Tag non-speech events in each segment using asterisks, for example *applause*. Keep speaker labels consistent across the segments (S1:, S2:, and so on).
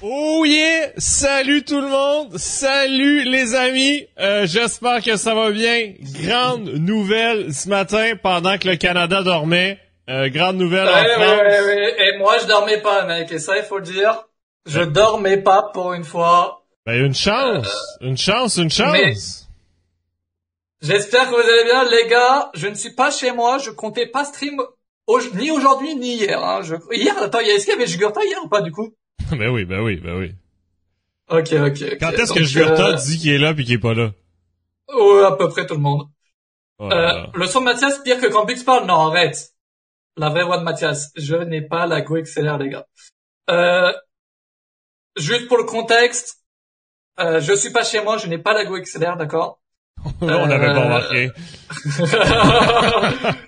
S1: Oh yeah! Salut tout le monde! Salut les amis! Euh, J'espère que ça va bien. Grande nouvelle ce matin pendant que le Canada dormait. Euh, grande nouvelle
S2: ouais,
S1: en France.
S2: Ouais, ouais, Et moi, je dormais pas, mec. Et ça, il faut le dire. Je dormais pas pour une fois.
S1: Ben, une chance! Une chance, une chance!
S2: mais- J'espère que vous allez bien, les gars. Je ne suis pas chez moi. Je comptais pas stream au- ni aujourd'hui ni hier. Hein. Je... Hier, attends, il y a- est-ce qu'il y avait Jugurta hier ou pas du coup? *laughs*
S1: ben oui, ben oui, ben oui.
S2: Ok, ok.
S1: Quand est-ce que Jurta
S2: euh,
S1: dit qu'il est là puis qu'il est pas là?
S2: Ouais, à peu près tout le monde.
S1: Oh
S2: Euh, le son de Mathias, pire que quand Bix parle. Non, arrête. La vraie voix de Mathias. Je n'ai pas la go XLR, les gars. Euh, juste pour le contexte, euh, je suis pas chez moi, je n'ai pas la go XLR, d'accord? *laughs*
S1: On n'avait pas
S2: euh,
S1: remarqué.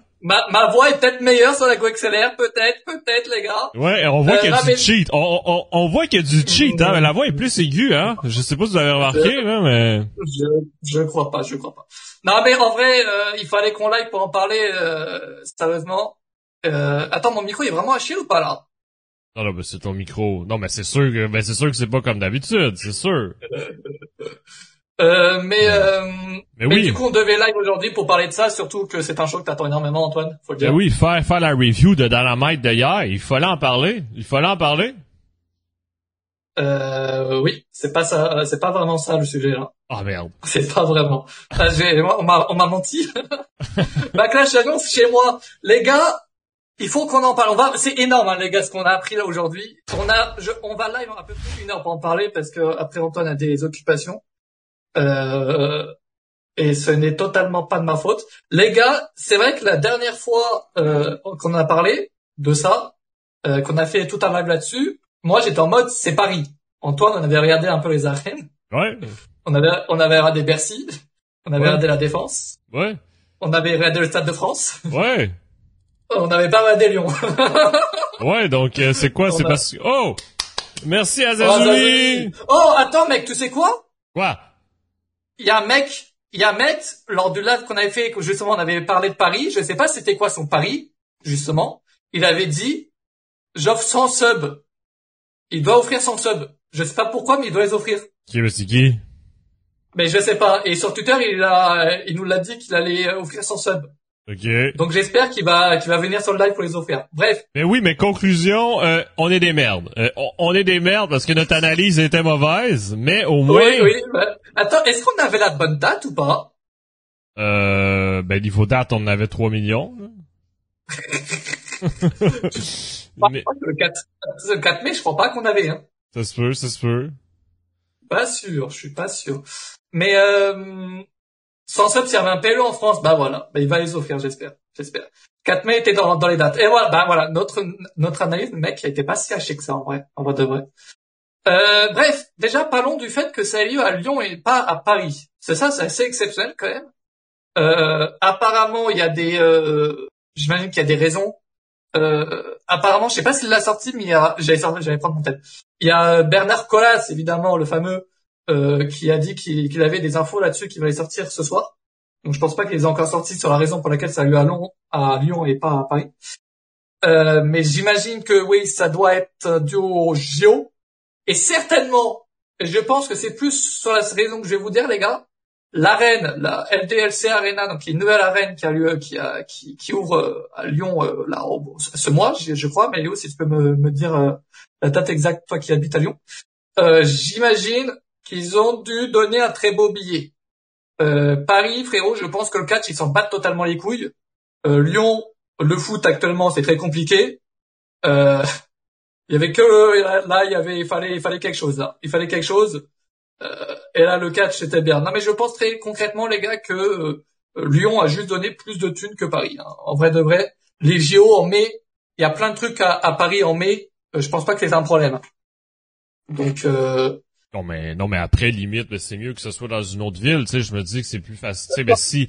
S1: *laughs*
S2: ma, ma voix est peut-être meilleure sur la XLR, peut-être, peut-être, les gars.
S1: Ouais, on voit
S2: Euh,
S1: qu'il y a du
S2: mais-
S1: cheat. On, on, on voit qu'il y a du cheat, hein. mais La voix est plus aiguë, hein. Je sais pas si vous avez remarqué, là, mais...
S2: Je, je crois pas, je crois pas. Non, mais en vrai, euh, il fallait qu'on live pour en parler, euh, sérieusement. Euh, attends, mon micro il est vraiment à chier ou pas là?
S1: Non, non, ben c'est ton micro. Non, mais c'est sûr que, ben c'est sûr que c'est pas comme d'habitude, c'est sûr. *laughs*
S2: Euh, mais, euh,
S1: Mais
S2: mais
S1: oui.
S2: du coup, on devait live aujourd'hui pour parler de ça, surtout que c'est un show que t'attends énormément, Antoine, faut le
S1: Ben
S2: dire.
S1: oui, faire, faire la review de Dynamite d'hier, il fallait en parler. Il fallait en parler.
S2: Euh, oui, c'est pas ça, c'est pas vraiment ça le sujet là.
S1: Ah, merde. *laughs*
S2: C'est pas vraiment. On m'a, on m'a menti. *laughs* Backlash annonce chez moi, les gars. Il faut qu'on en parle. On va, c'est énorme, hein, les gars, ce qu'on a appris là aujourd'hui. On a, je, on va live à peu près une heure pour en parler parce que après Antoine a des occupations. Euh, et ce n'est totalement pas de ma faute. Les gars, c'est vrai que la dernière fois euh, qu'on a parlé de ça, euh, qu'on a fait tout un live là-dessus, moi j'étais en mode c'est Paris. Antoine, on avait regardé un peu les arènes,
S1: Ouais,
S2: on avait on avait regardé Bercy, on avait
S1: Ouais.
S2: regardé la Défense,
S1: ouais,
S2: on avait regardé le Stade de France,
S1: ouais. *laughs*
S2: on n'avait pas regardé Lyon. *laughs*
S1: Ouais, donc, euh, c'est quoi? C'est
S2: a-
S1: parce que... Oh! Merci,
S2: Oh,
S1: Azazuli!
S2: Zazuli. Oh, attends mec, tu sais quoi?
S1: Quoi?
S2: Il y a un mec, il y a un mec lors du live qu'on avait fait, que justement on avait parlé de Paris, je sais pas c'était quoi son pari, justement. Il avait dit, j'offre 100 subs. Il doit offrir 100 subs. Je sais pas pourquoi, mais il doit les offrir.
S1: Qui, mais c'est qui?
S2: Mais je sais pas. Et sur Twitter, il a, il nous l'a dit qu'il allait offrir 100 subs.
S1: Ok.
S2: Donc j'espère qu'il va, qu'il va venir sur le live pour les offrir. Bref.
S1: Mais oui, mais conclusion, euh, on est des merdes. Euh, on, on est des merdes parce que notre analyse était mauvaise, mais au moins...
S2: Oui, oui. bah, Attends, est-ce qu'on avait la bonne date ou pas?
S1: Euh, ben, niveau date, on en avait 3 millions. *laughs* mais,
S2: Le 4, le 4 mai, je crois pas qu'on avait, hein.
S1: ça se peut, ça se peut.
S2: Pas sûr, je suis pas sûr. Mais euh, sans sub, un PLE en France, bah voilà, bah, il va les offrir, j'espère, j'espère. 4 mai était dans, dans les dates. Et voilà, bah voilà, notre notre analyse, mec, a été pas si haché que ça en vrai, en vrai de vrai. Euh, bref, déjà parlons du fait que ça a lieu à Lyon et pas à Paris. C'est ça, c'est assez exceptionnel quand même. Euh, apparemment, il y a des, euh, j'imagine qu'il y a des raisons. Euh, apparemment, je sais pas s'il l'a sorti, mais il y a, j'avais sorti, j'avais prendre mon tête. Il y a Bernard Collas, évidemment, le fameux, euh, qui a dit qu'il qu'il avait des infos là-dessus qui allaient sortir ce soir. Donc je pense pas qu'il les a encore sortis sur la raison pour laquelle ça a eu à Lyon, à Lyon et pas à Paris. Euh, mais j'imagine que oui, ça doit être dû au JO. Et certainement, je pense que c'est plus sur la raison que je vais vous dire, les gars, l'arène, la LDLC Arena, donc une nouvelle arène qui a lieu, qui a, qui, qui ouvre euh, à Lyon euh, là, ce mois, je, crois. Mais Léo, si tu peux me, me dire la date exacte, toi qui habites à Lyon. Euh, J'imagine qu'ils ont dû donner un très beau billet. Euh, Paris, frérot, je pense que le catch, ils s'en battent totalement les couilles. Euh, Lyon, le foot actuellement, c'est très compliqué. Euh, *laughs* il y avait que là, il y avait, il fallait, il fallait quelque chose là. Il fallait quelque chose. Euh, et là, le catch, c'était bien. Non, mais je pense très concrètement, les gars, que euh, Lyon a juste donné plus de thunes que Paris. hein. En vrai de vrai, les JO en mai, il y a plein de trucs à, à Paris en mai. Euh, je pense pas que c'est un problème. Donc, euh,
S1: Non, mais, non, mais après, limite, c'est mieux que ce soit dans une autre ville, tu sais, je me dis que c'est plus facile. Tu sais, ben, si,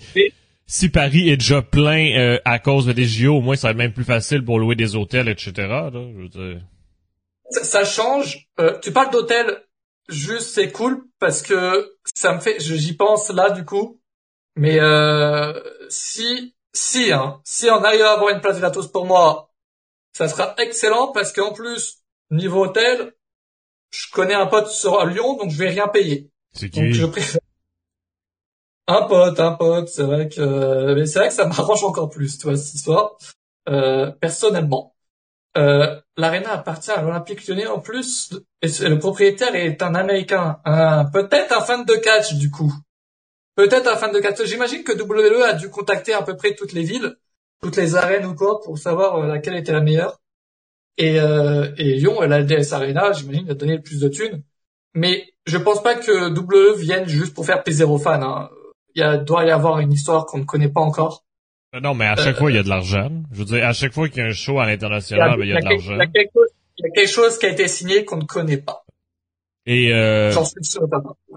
S1: si Paris est déjà plein, euh, à cause des JO, au moins, ça va être même plus facile pour louer des hôtels, etc., là, je veux dire.
S2: ça, ça change. Euh, tu parles d'hôtel, juste c'est cool parce que ça me fait, j'y pense là du coup. Mais euh, si, si, hein, si on arrive à avoir une place gratos pour moi, ça sera excellent parce qu'en plus niveau hôtel, je connais un pote sur Lyon, donc je vais rien payer.
S1: C'est
S2: Donc
S1: qui?
S2: je préfère un pote, un pote. C'est vrai que, mais c'est vrai que ça *laughs* m'arrange encore plus, tu vois, cette histoire. Euh, personnellement, euh, l'arena appartient à l'Olympique Lyonnais en plus, et le propriétaire est un Américain, un peut-être un fan de catch du coup, peut-être un fan de catch. J'imagine que WWE a dû contacter à peu près toutes les villes, toutes les arènes ou quoi, pour savoir euh, laquelle était la meilleure. Et, euh, et Lyon, la LDS Arena, j'imagine, a donné le plus de thunes. Mais je pense pas que WWE vienne juste pour faire plaisir aux fans. Hein. Il y a, doit y avoir une histoire qu'on ne connaît pas encore.
S1: Euh, Non, mais à chaque fois, il y a de l'argent. Je veux dire, à chaque fois qu'il y a un show à l'international, ben, il y a de
S2: a quelque-
S1: l'argent.
S2: il y a quelque chose, il y a quelque chose qui a été signé qu'on ne connaît pas.
S1: Et, euh,
S2: J'en suis sûr.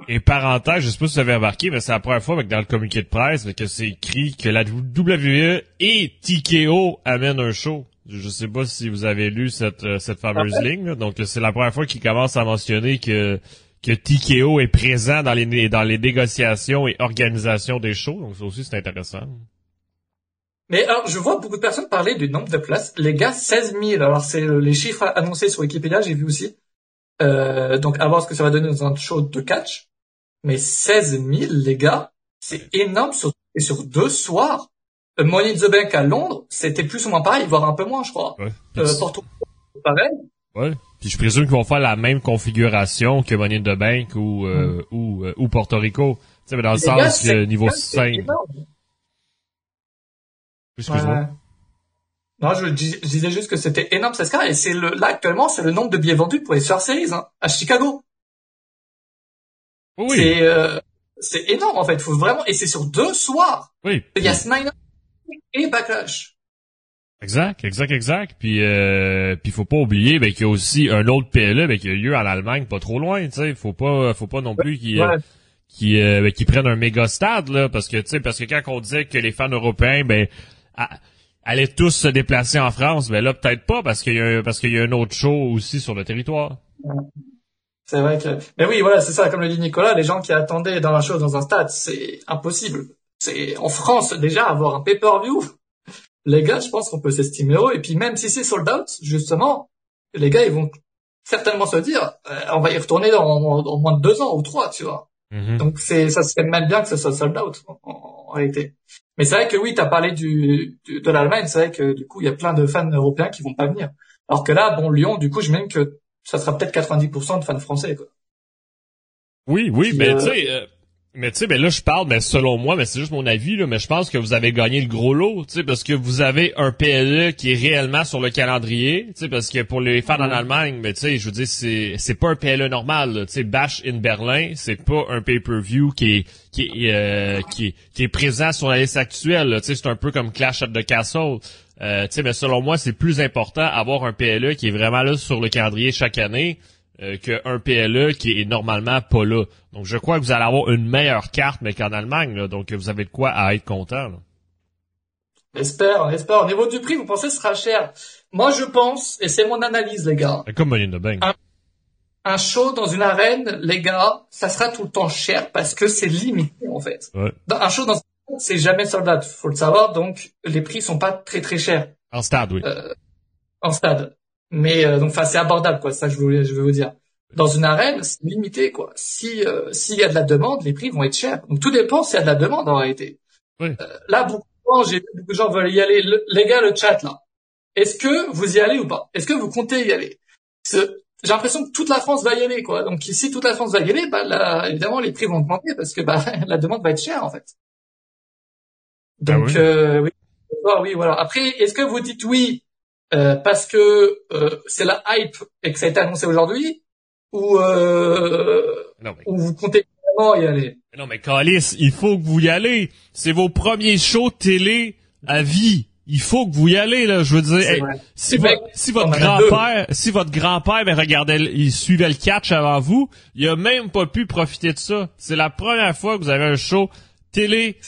S1: et parenthèse, je sais pas si vous avez remarqué, mais c'est la première fois que dans le communiqué de presse que c'est écrit que la WWE et TKO amènent un show. Je sais pas si vous avez lu cette, euh, cette fameuse
S2: Ah
S1: ligne. là. Donc, c'est la première fois qu'ils commencent à mentionner que que TKO est présent dans les dans les négociations et organisations des shows. Donc, ça aussi, c'est intéressant.
S2: Mais alors, je vois beaucoup de personnes parler du nombre de places. Les gars, 16 000. Alors, c'est euh, les chiffres annoncés sur Wikipédia, j'ai vu aussi. Euh, donc, à voir ce que ça va donner dans un show de catch. Mais 16 000, les gars, c'est énorme sur, et sur deux soirs. Euh, Money in the Bank à Londres, c'était plus ou moins pareil, voire un peu moins, je crois.
S1: Ouais.
S2: Euh, Porto, pareil.
S1: ouais. Puis je présume qu'ils vont faire la même configuration que Money in the Bank ou euh, ou, euh, ou Porto Rico. Tu sais, mais dans le sens que niveau
S2: c'est
S1: scène.
S2: énorme.
S1: Excuse-moi.
S2: Ouais. Non, je, dis- je disais juste que c'était énorme, c'est ce cas, et c'est le, là, actuellement, c'est le nombre de billets vendus pour les Surf Series, hein, à Chicago.
S1: Oui,
S2: C'est, euh, c'est énorme, en fait. Faut vraiment, et c'est sur deux soirs.
S1: oui.
S2: Il y a Snyder et Backlash.
S1: Exact, exact, exact. Puis euh, puis faut pas oublier ben, qu'il y a aussi un autre PLE ben, qui a lieu en Allemagne, pas trop loin, tu sais. Faut pas faut pas non plus qu'ils
S2: Ouais.
S1: qui euh, ben, qu'ils prennent un méga stade là, parce que tu sais parce que quand on disait que les fans européens ben allaient tous se déplacer en France, ben là peut-être pas parce qu'il y a parce qu'il y a un autre show aussi sur le territoire.
S2: C'est vrai que, mais oui, voilà, c'est ça, comme le dit Nicolas, les gens qui attendaient dans la chose dans un stade, c'est impossible. C'est, en France, déjà, avoir un pay-per-view, les gars, je pense qu'on peut s'estimer heureux. Et puis même si c'est sold out, justement, les gars, ils vont certainement se dire, euh, on va y retourner dans, dans moins de deux ans ou trois, tu vois.
S1: Mhm.
S2: Donc c'est, ça serait même bien que ce soit sold out, en, en- réalité. Mais c'est vrai que oui, t'as parlé du, du- de l'Allemagne, c'est vrai que du coup, il y a plein de fans européens qui vont pas venir. Alors que là, bon, Lyon, du coup, je même que ça sera peut-être 90% de fans français, quoi.
S1: Oui, oui,
S2: Puis,
S1: mais
S2: euh,
S1: tu sais, euh, mais tu sais, ben là je parle, mais selon moi, mais c'est juste mon avis là, mais je pense que vous avez gagné le gros lot, tu sais, parce que vous avez un PLE qui est réellement sur le calendrier, tu sais, parce que pour les fans en Allemagne, mais tu sais, je veux dire, c'est c'est pas un PLE normal, tu sais, Bash in Berlin, c'est pas un pay-per-view qui est qui est euh, qui est qui est présent sur la liste actuelle, tu sais, c'est un peu comme Clash at the Castle. Euh, tu sais, mais selon moi, c'est plus important avoir un PLE qui est vraiment là sur le calendrier chaque année euh, qu'un PLE qui est normalement pas là. Donc je crois que vous allez avoir une meilleure carte, mais qu'en Allemagne, là. donc vous avez de quoi à être content. Là.
S2: J'espère, on espère. Au niveau du prix, vous pensez que ce sera cher? Moi, je pense, et c'est mon analyse, les gars,
S1: Comme Money in the Bank.
S2: Ah. un show dans une arène, les gars, ça sera tout le temps cher parce que c'est limité, en fait.
S1: Ouais.
S2: Dans- Un show dans une arène, c'est jamais soldat, faut le savoir, donc les prix sont pas très très chers
S1: En stade, oui.
S2: en stade. Mais euh, donc, enfin, c'est abordable, quoi. Ça je voulais, je veux vous dire. Dans une arène, c'est limité, quoi. Si euh, s'il y a de la demande, les prix vont être chers. Donc tout dépend s'il y a de la demande en réalité.
S1: Oui.
S2: Euh, là, beaucoup de gens, j'ai vu beaucoup de gens veulent y aller. Le- les gars, le chat là. Est-ce que vous y allez ou pas? Est-ce que vous comptez y aller? J'ai l'impression que toute la France va y aller, quoi. Donc si toute la France va y aller, bah là, évidemment, les prix vont augmenter parce que bah *laughs* la demande va être chère en fait.
S1: Ah
S2: Donc
S1: oui.
S2: euh, oui, Ah oui, voilà. Après, est-ce que vous dites oui euh, parce que euh, c'est la hype et que ça a été annoncé aujourd'hui, ou euh,
S1: mais,
S2: ou vous comptez vraiment y aller?
S1: Non, mais Calis, il faut que vous y allez. C'est vos premiers shows télé à vie. Il faut que vous y allez, là. Je veux dire, hey, si, vo- votre grand-père, si votre grand-père ben, regardait, il suivait le catch avant vous, il a même pas pu profiter de ça. C'est la première fois que vous avez un show télé,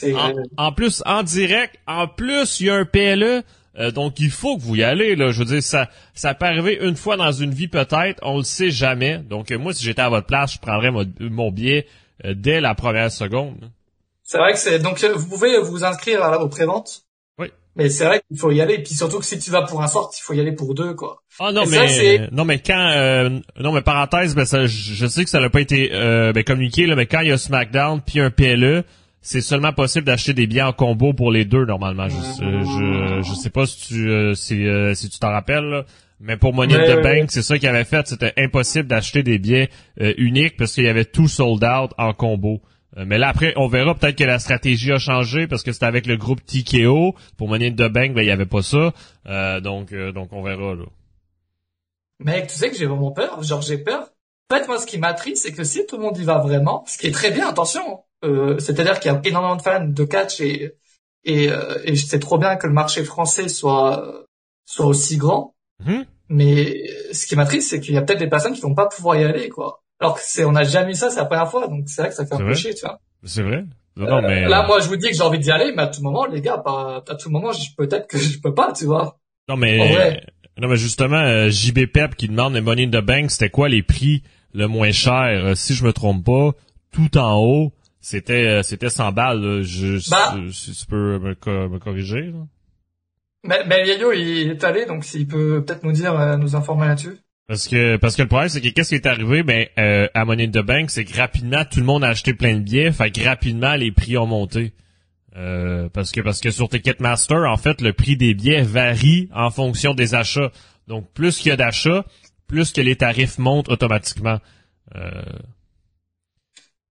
S1: en plus en direct, en plus il y a un PLE. Euh, donc il faut que vous y allez là. Je veux dire ça, ça peut arriver une fois dans une vie peut-être. On le sait jamais. Donc euh, moi si j'étais à votre place, je prendrais mon, mon billet euh, dès la première seconde.
S2: C'est vrai que c'est donc euh, vous pouvez vous inscrire à la- aux préventes.
S1: Oui.
S2: Mais c'est vrai qu'il faut y aller. Et puis surtout que si tu vas pour un sort, il faut y aller pour deux, quoi.
S1: Ah non, mais non, mais quand euh, non, mais parenthèse, ben ça, je je sais que ça n'a pas été euh, ben, communiqué là, mais quand il y a SmackDown puis un PLE, c'est seulement possible d'acheter des billets en combo pour les deux normalement. Je je, je sais pas si tu euh, si, euh, si tu t'en rappelles. là. Mais pour Money in the Bank, c'est ça qu'ils avaient fait. C'était impossible d'acheter des billets euh, uniques parce qu'il y avait tout sold out en combo. Euh, mais là après, on verra peut-être que la stratégie a changé parce que c'était avec le groupe TKO. Pour Money in the Bank, ben il y avait pas ça. Euh, donc euh, donc on verra là.
S2: Mec, tu sais que j'ai vraiment peur. Genre, j'ai peur. En fait, moi, ce qui m'attriste, c'est que si tout le monde y va vraiment, ce qui est très bien, attention, euh, c'est-à-dire qu'il y a énormément de fans de catch et et, euh, et c'est trop bien que le marché français soit soit aussi grand.
S1: Mhm.
S2: Mais ce qui m'attriste, c'est qu'il y a peut-être des personnes qui vont pas pouvoir y aller, quoi. Alors que c'est, on n'a jamais eu ça, c'est la première fois, donc c'est vrai que ça fait un peu chier, tu vois.
S1: C'est vrai? Non, non, mais...
S2: Euh, Là, moi, je vous dis que j'ai envie d'y aller, mais à tout moment, les gars, pas, à tout moment, je- peut-être que je peux pas, tu vois.
S1: non, mais...
S2: En vrai.
S1: Non, mais justement, euh, JB Pep qui demande les Money in the Bank, c'était quoi les prix le moins cher? Euh, si je me trompe pas, tout en haut, c'était euh, c'était 100 balles. là. Je,
S2: Bah.
S1: si, tu peux me, me corriger. là.
S2: Mais, mais Yayo, il est allé, donc s'il peut peut-être nous dire, euh, nous informer là-dessus.
S1: Parce que parce que le problème c'est que qu'est-ce qui est arrivé? Ben euh, à Money in the Bank c'est que rapidement tout le monde a acheté plein de billets fait que rapidement les prix ont monté Euh, parce que parce que sur Ticketmaster en fait le prix des billets varie en fonction des achats donc plus qu'il y a d'achats plus que les tarifs montent automatiquement euh,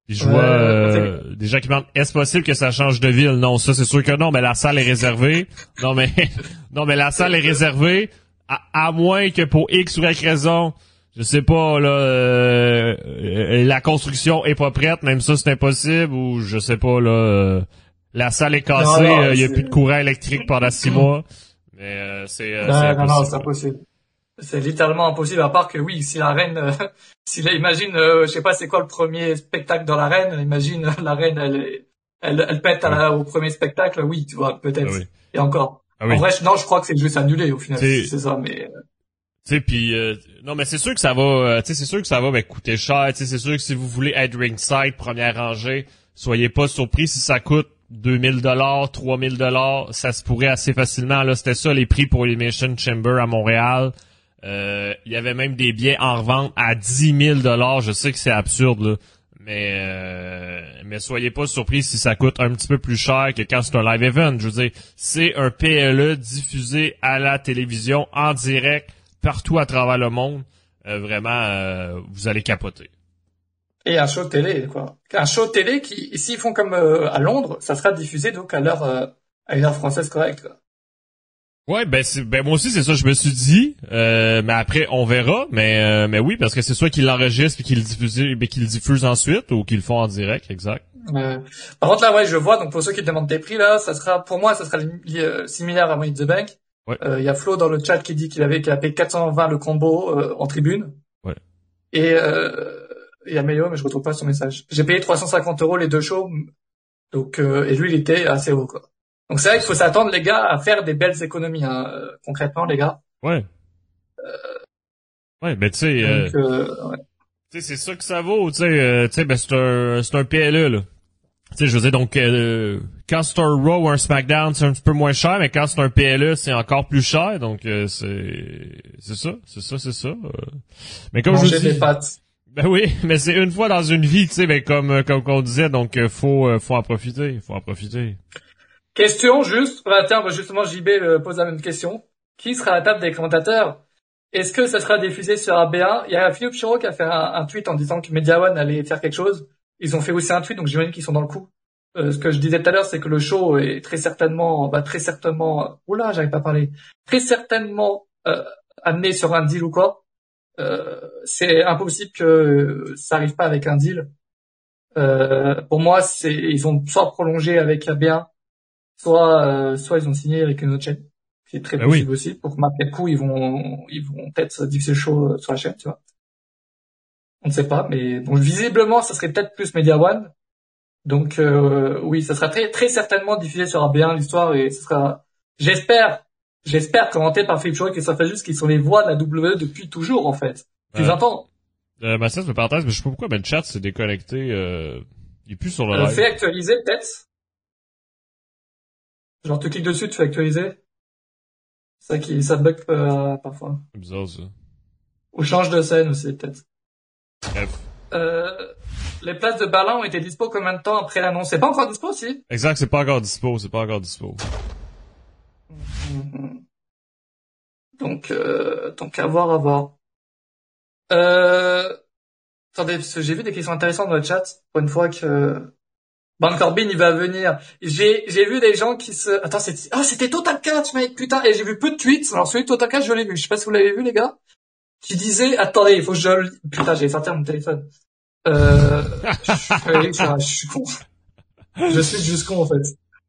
S1: puis je vois euh, des gens qui demandent est-ce possible que ça change de ville? Non ça c'est sûr que non mais la salle est réservée. Non mais *laughs* non mais la salle est réservée à, à moins que pour X ou Y raison, je sais pas là, euh, la construction est pas prête, même ça c'est impossible ou je sais pas là, euh, la salle est cassée,
S2: non,
S1: euh, il y a plus de courant électrique pendant six mois, mais euh, c'est euh,
S2: non,
S1: c'est
S2: non, non, c'est
S1: impossible.
S2: C'est littéralement impossible, à part que oui, si la reine, euh, *laughs* si là, imagine, euh, je sais pas c'est quoi le premier spectacle dans la reine, imagine *laughs* la reine, elle, elle, elle pète à la- au premier spectacle, oui, tu vois, peut-être.
S1: Ah oui.
S2: Et encore.
S1: Ah oui.
S2: En vrai, non, je crois que c'est juste annulé au final,
S1: C'est-
S2: ça, mais, euh,
S1: Tu puis euh, non, mais c'est sûr que ça va, euh, tu sais, c'est sûr que ça va ben, coûter cher. Tu sais, c'est sûr que si vous voulez être ringside, première rangée, soyez pas surpris si ça coûte 2000 dollars, 3000 dollars, ça se pourrait assez facilement. Là, c'était ça les prix pour Elimination Chamber à Montréal. Euh, Il y avait même des billets en revente à 10 000 dollars. Je sais que c'est absurde, là. Mais euh, mais soyez pas surpris si ça coûte un petit peu plus cher que quand c'est un live event. Je veux dire, c'est un PLE diffusé à la télévision en direct partout à travers le monde. Euh, vraiment, euh, vous allez capoter.
S2: et un show télé, quoi. Un show télé qui, s'ils font comme euh, à Londres, ça sera diffusé donc à l'heure, euh, à une heure française correcte.
S1: Ouais, ben, ben moi aussi c'est ça je me suis dit, euh, mais après on verra, mais euh, mais oui parce que c'est soit qu'ils l'enregistrent et qu'ils le diffusent, ben, qu'ils le diffusent ensuite ou qu'ils le font en direct, exact.
S2: Euh, par contre là ouais je vois donc pour ceux qui demandent des prix là ça sera pour moi ça sera euh, similaire à Money the Bank.
S1: Ouais.
S2: Euh, Il y a Flo dans le chat qui dit qu'il avait qu'il a payé 420 le combo euh, en tribune.
S1: Ouais.
S2: Et euh, il y a Meyo mais je retrouve pas son message. J'ai payé 350 euros les deux shows donc euh, et lui il était assez haut quoi. Donc c'est vrai qu'il faut s'attendre les gars à faire des belles économies hein, euh, concrètement les gars.
S1: Ouais. Ouais, ben tu sais, euh,
S2: euh, ouais.
S1: tu sais c'est ça que ça vaut, tu sais, euh, tu sais, ben c'est un c'est un PLE là. Tu sais, je veux dire donc euh, quand c'est un Raw ou un SmackDown c'est un petit peu moins cher, mais quand c'est un PLE c'est encore plus cher, donc euh, c'est c'est ça, c'est ça, c'est ça. euh. Mais comme je
S2: manger
S1: vous dis,
S2: des pâtes.
S1: Ben oui, *laughs* mais c'est une fois dans une vie, tu sais, ben comme euh, comme on disait, donc euh, faut euh, faut en profiter, faut en profiter.
S2: Question juste, bah, tiens, justement, JB euh, pose la même question. Qui sera à la table des commentateurs? Est-ce que ça sera diffusé sur AB1 Il y a Philippe Chiro qui a fait un, tweet en disant que Media One allait faire quelque chose. Ils ont fait aussi un tweet, donc j'imagine qu'ils sont dans le coup. Euh, ce que je disais tout à l'heure, c'est que le show est très certainement, bah, très certainement, oula, j'arrive pas à parler, très certainement euh, amené sur un deal ou quoi. Euh, c'est impossible que ça arrive pas avec un deal. Euh, pour moi, c'est ils ont soit prolongé avec AB1, soit euh, soit ils ont signé avec une autre chaîne qui est très
S1: Ben
S2: possible aussi pour marquer le coup ils vont ils vont peut-être diffuser le show euh, sur la chaîne tu vois on ne sait pas mais bon visiblement ça serait peut-être plus Media One donc euh, oui ça sera très très certainement diffusé sur AB1 l'histoire et ce sera j'espère j'espère commenté par Philippe Chouret que ça fait juste qu'ils sont les voix de la WWE depuis toujours en fait depuis
S1: Ouais.
S2: 20 ans
S1: Euh, ma me parenthèse, mais je sais pas pourquoi, le chat s'est déconnecté. Euh, il est plus sur le
S2: euh,
S1: live.
S2: fait actualiser peut-être Genre, tu cliques dessus, tu fais actualiser. Ça qui, ça bug euh, parfois.
S1: C'est bizarre, ça.
S2: Ou change de scène aussi, peut-être.
S1: Bref.
S2: Euh, les places de Berlin ont été dispo combien de temps après l'annonce? C'est pas encore dispo, si?
S1: Exact, c'est pas encore dispo, c'est pas encore dispo.
S2: Mhm. Donc, euh, donc à voir, à voir. Euh, attendez, parce que j'ai vu des questions intéressantes dans le chat. Pour une fois que Ban Corbin, il va venir. J'ai, j'ai vu des gens qui se, attends, c'était, ah, c'était Total Catch, mec, putain, et j'ai vu peu de tweets. Alors, celui de Total Catch, je l'ai vu. Je sais pas si vous l'avez vu, les gars. Qui disait, attendez, il faut que je putain, j'ai sorti mon téléphone. Euh, je, je, je suis con. Je suis juste con, en fait.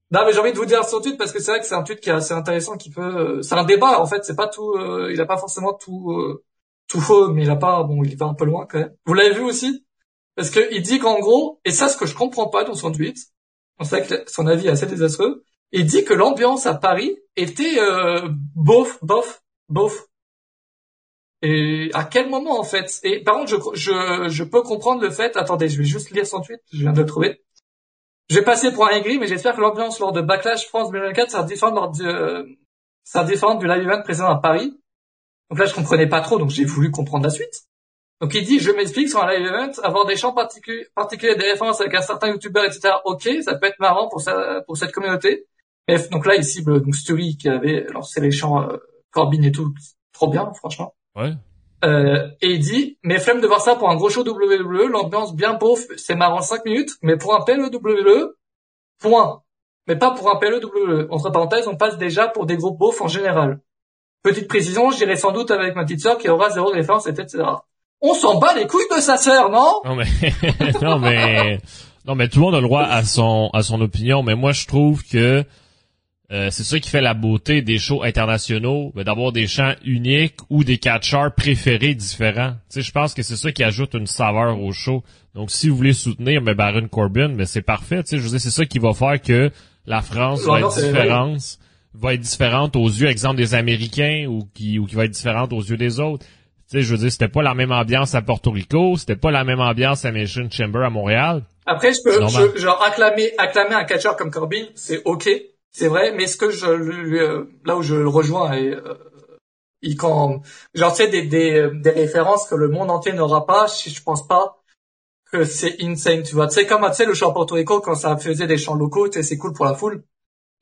S2: Non, mais j'ai envie de vous dire son tweet parce que c'est vrai que c'est un tweet qui est assez intéressant, qui peut, c'est un débat, en fait, c'est pas tout, euh, il a pas forcément tout, euh, tout faux, mais il a pas, bon, il va un peu loin, quand même. Vous l'avez vu aussi? Parce que il dit qu'en gros, et ça, ce que je comprends pas dans son tweet, on sait que son avis est assez désastreux, il dit que l'ambiance à Paris était bof, bof, bof. Et à quel moment en fait Et par contre, je, je, je peux comprendre le fait. Attendez, je vais juste lire son tweet. Je viens de le trouver. Je vais passer pour un aigri, mais j'espère que l'ambiance lors de Backlash France 2024 sera différente lors de, euh, sera différente du live event présent à Paris. Donc là, je comprenais pas trop, donc j'ai voulu comprendre la suite. Donc il dit, je m'explique sur un live event, avoir des champs particuliers, particuliers, des références avec un certain youtubeur, etc. Ok, ça peut être marrant pour ça, pour cette communauté. Mais donc là, il cible donc Story qui avait lancé les champs euh, Corbin et tout, trop bien, franchement.
S1: Ouais.
S2: Euh, et il dit, mais flemme de voir ça pour un gros show WWE, l'ambiance bien pauvre, c'est marrant 5 minutes, mais pour un PLE point. Mais pas pour un PLE Entre parenthèses, on passe déjà pour des gros beaufs en général. Petite précision, j'irai sans doute avec ma petite sœur qui aura zéro référence, etc on s'en bat les couilles de sa sœur, non?
S1: Non mais *laughs* non mais non mais tout le monde a le droit à son à son opinion, mais moi je trouve que euh, c'est ça qui fait la beauté des shows internationaux, ben, d'avoir des chants uniques ou des catcheurs préférés différents. Tu sais, je pense que c'est ça qui ajoute une saveur au show. Donc si vous voulez soutenir ben, Baron Corbin, ben c'est parfait. Tu sais, je veux dire, c'est ça qui va faire que la France va être différente, va être différente aux yeux, exemple des Américains, ou qui ou qui va être différente aux yeux des autres. Tu sais, je veux dire, c'était pas la même ambiance à Porto Rico, c'était pas la même ambiance à Mission Chamber à Montréal.
S2: Après, je peux, je, genre, acclamer, acclamer un catcheur comme Corbin, c'est ok, c'est vrai, mais ce que je, là où je le rejoins et, euh, il quand, genre, tu sais, des, des, des références que le monde entier n'aura pas, je, je pense pas que c'est insane, tu vois. Tu sais, comme, tu sais, le chant Porto Rico, quand ça faisait des chants locaux, tu sais, c'est cool pour la foule.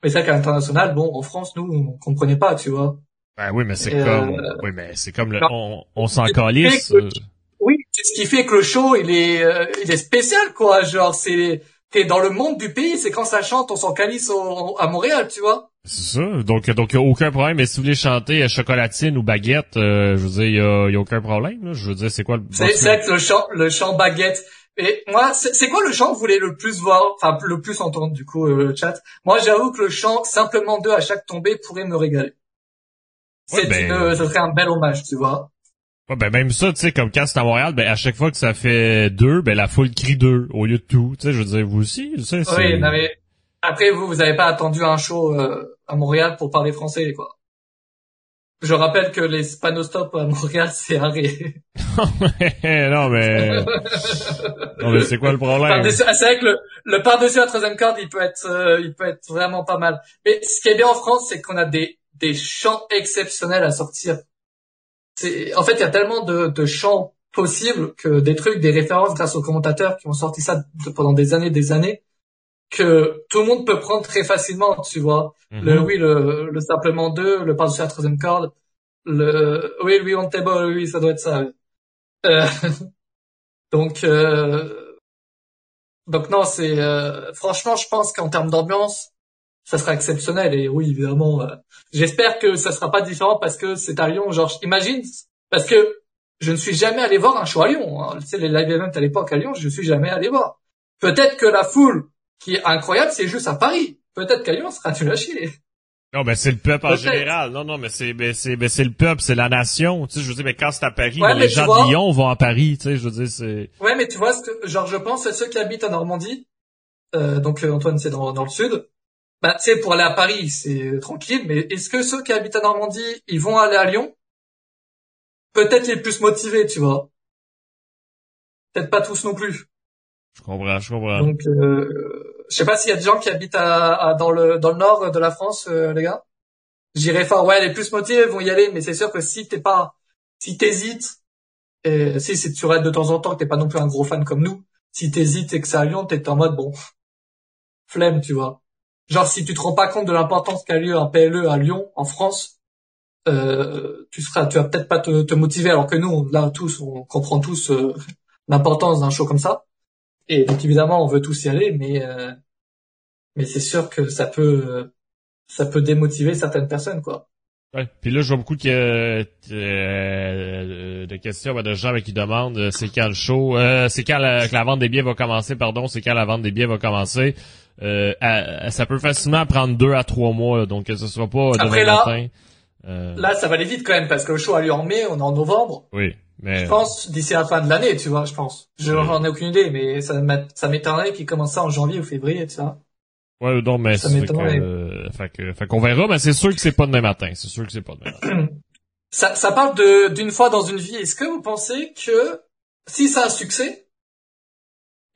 S2: Mais ça qu'à l'international, bon, en France, nous, on comprenait pas, tu vois.
S1: Ben oui, mais c'est comme, euh, oui, mais c'est comme le, on, on s'en calisse. Euh.
S2: Oui, c'est ce qui fait que le show, il est, euh, il est spécial, quoi. Genre, c'est, t'es dans le monde du pays, c'est quand ça chante, on s'en calisse à Montréal, tu vois.
S1: C'est ça. Donc, donc, y a aucun problème. Mais si vous voulez chanter chocolatine ou baguette, je veux dire, y a, y a aucun problème, là. Je veux dire, c'est quoi le...
S2: C'est, c'est le chant, le chant baguette. Et moi, c'est quoi le chant que vous voulez le plus voir, enfin, le plus entendre, du coup, le chat? Moi, j'avoue que le chant, simplement deux à chaque tombée, pourrait me régaler c'est ben, une, ça serait un bel hommage, tu vois.
S1: Ouais, ben même ça, tu sais, comme quand c'est à Montréal, ben à chaque fois que ça fait deux, ben la foule crie deux au lieu de tout. Tu sais, je veux dire, vous aussi, tu sais.
S2: Oui, non, mais après vous, vous avez pas attendu un show euh, à Montréal pour parler français, quoi. Je rappelle que les Spanostop à Montréal, *laughs* c'est arrêté. *laughs*
S1: non mais, non mais c'est quoi le problème?
S2: C'est vrai que le, le par-dessus la troisième corde, il peut être, euh, il peut être vraiment pas mal. Mais ce qui est bien en France, c'est qu'on a des des chants exceptionnels à sortir. C'est, en fait, il y a tellement de, de chants possibles que des trucs, des références grâce aux commentateurs qui ont sorti ça pendant des années, des années, que tout le monde peut prendre très facilement, tu vois. Mhm. Le oui, le, le simplement 2, le par-dessus la troisième corde, le oui, oui, on table, oui, ça doit être ça. Euh, *laughs* donc, euh, donc non, c'est euh, franchement, je pense qu'en termes d'ambiance, ça sera exceptionnel. Et oui, évidemment, euh, j'espère que ça sera pas différent parce que c'est à Lyon. Genre, imagine, parce que je ne suis jamais allé voir un show à Lyon. Hein. Tu sais, les live events à l'époque à Lyon, je suis jamais allé voir. Peut-être que la foule qui est incroyable, c'est juste à Paris. Peut-être qu'à Lyon, sera tu à chier.
S1: Non, mais c'est le peuple en général. Non, non, mais c'est, ben, c'est, ben, c'est le peuple, c'est la nation. Tu sais, je veux dire, mais quand c'est à Paris, les gens de Lyon vont à Paris. Tu sais, je veux dire, c'est.
S2: Ouais, mais tu vois, ce que, genre, je pense à ceux qui habitent en Normandie. Euh, donc euh, Antoine, c'est dans, dans le sud. Bah, tu sais, pour aller à Paris, c'est tranquille, mais est-ce que ceux qui habitent à Normandie, ils vont aller à Lyon? Peut-être les plus motivés, tu vois. Peut-être pas tous non plus.
S1: Je comprends, je comprends.
S2: Donc, euh, je sais pas s'il y a des gens qui habitent à, dans le dans le nord de la France, euh, les gars. J'irai fort. Ouais, les plus motivés vont y aller, mais c'est sûr que si t'es pas, si t'hésites, et si c'est tu restes de temps en temps, que t'es pas non plus un gros fan comme nous, si t'hésites et que c'est à Lyon, t'es en mode bon, flemme, tu vois. Genre si tu te rends pas compte de l'importance qu'a lieu un PLE à Lyon, en France, euh, tu seras, tu vas peut-être pas te, te, motiver, alors que nous, là tous, on comprend tous euh, l'importance d'un show comme ça. Et donc évidemment, on veut tous y aller, mais euh, mais c'est sûr que ça peut ça peut démotiver certaines personnes, quoi.
S1: Ouais. Puis là, je vois beaucoup de, euh, de questions de gens qui demandent euh, c'est quand le show, euh, c'est quand la, que la vente des billets va commencer, pardon, c'est quand la vente des billets va commencer. Euh, ça peut facilement prendre deux à trois mois, donc que ce soit pas
S2: Après là, matin. Là, ça va aller vite quand même parce que le show a lieu en mai, on est en novembre.
S1: Oui. Mais...
S2: Je pense d'ici la fin de l'année, tu vois, je pense. Je n'en ai aucune idée, mais ça, m'étonnerait qu'il commence ça en janvier ou février, tu vois.
S1: Ouais, non, mais ça fait, que, fait que, fait qu'on verra, mais c'est sûr que c'est pas demain matin. C'est sûr que c'est pas demain matin. *clears throat*
S2: ça, ça parle de, d'une fois dans une vie. Est-ce que vous pensez que si ça a un succès,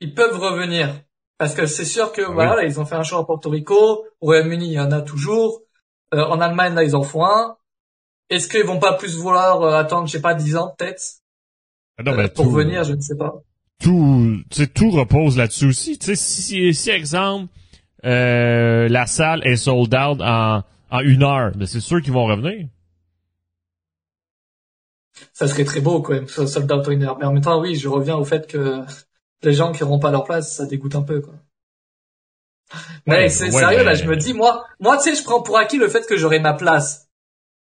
S2: ils peuvent revenir? Parce que c'est sûr que, ah voilà, ils ont fait un show à Porto Rico, au Royaume-Uni, il y en a toujours. Euh, en Allemagne, là, ils en font un. Est-ce qu'ils vont pas plus vouloir euh, attendre, je sais pas, dix ans, peut-être? Ah non, euh, pour venir, je ne sais pas.
S1: Tout, tout repose là-dessus aussi. Tu sais, si, si, exemple, euh, la salle est sold out en, en une heure. Mais c'est sûr qu'ils vont revenir.
S2: Ça serait très beau quand même, sold out en une heure. Mais en même temps, oui, je reviens au fait que les gens qui n'auront pas leur place, ça dégoûte un peu. Quoi. Mais c'est sérieux là, je me dis moi, moi tu sais, je prends pour acquis le fait que j'aurai ma place.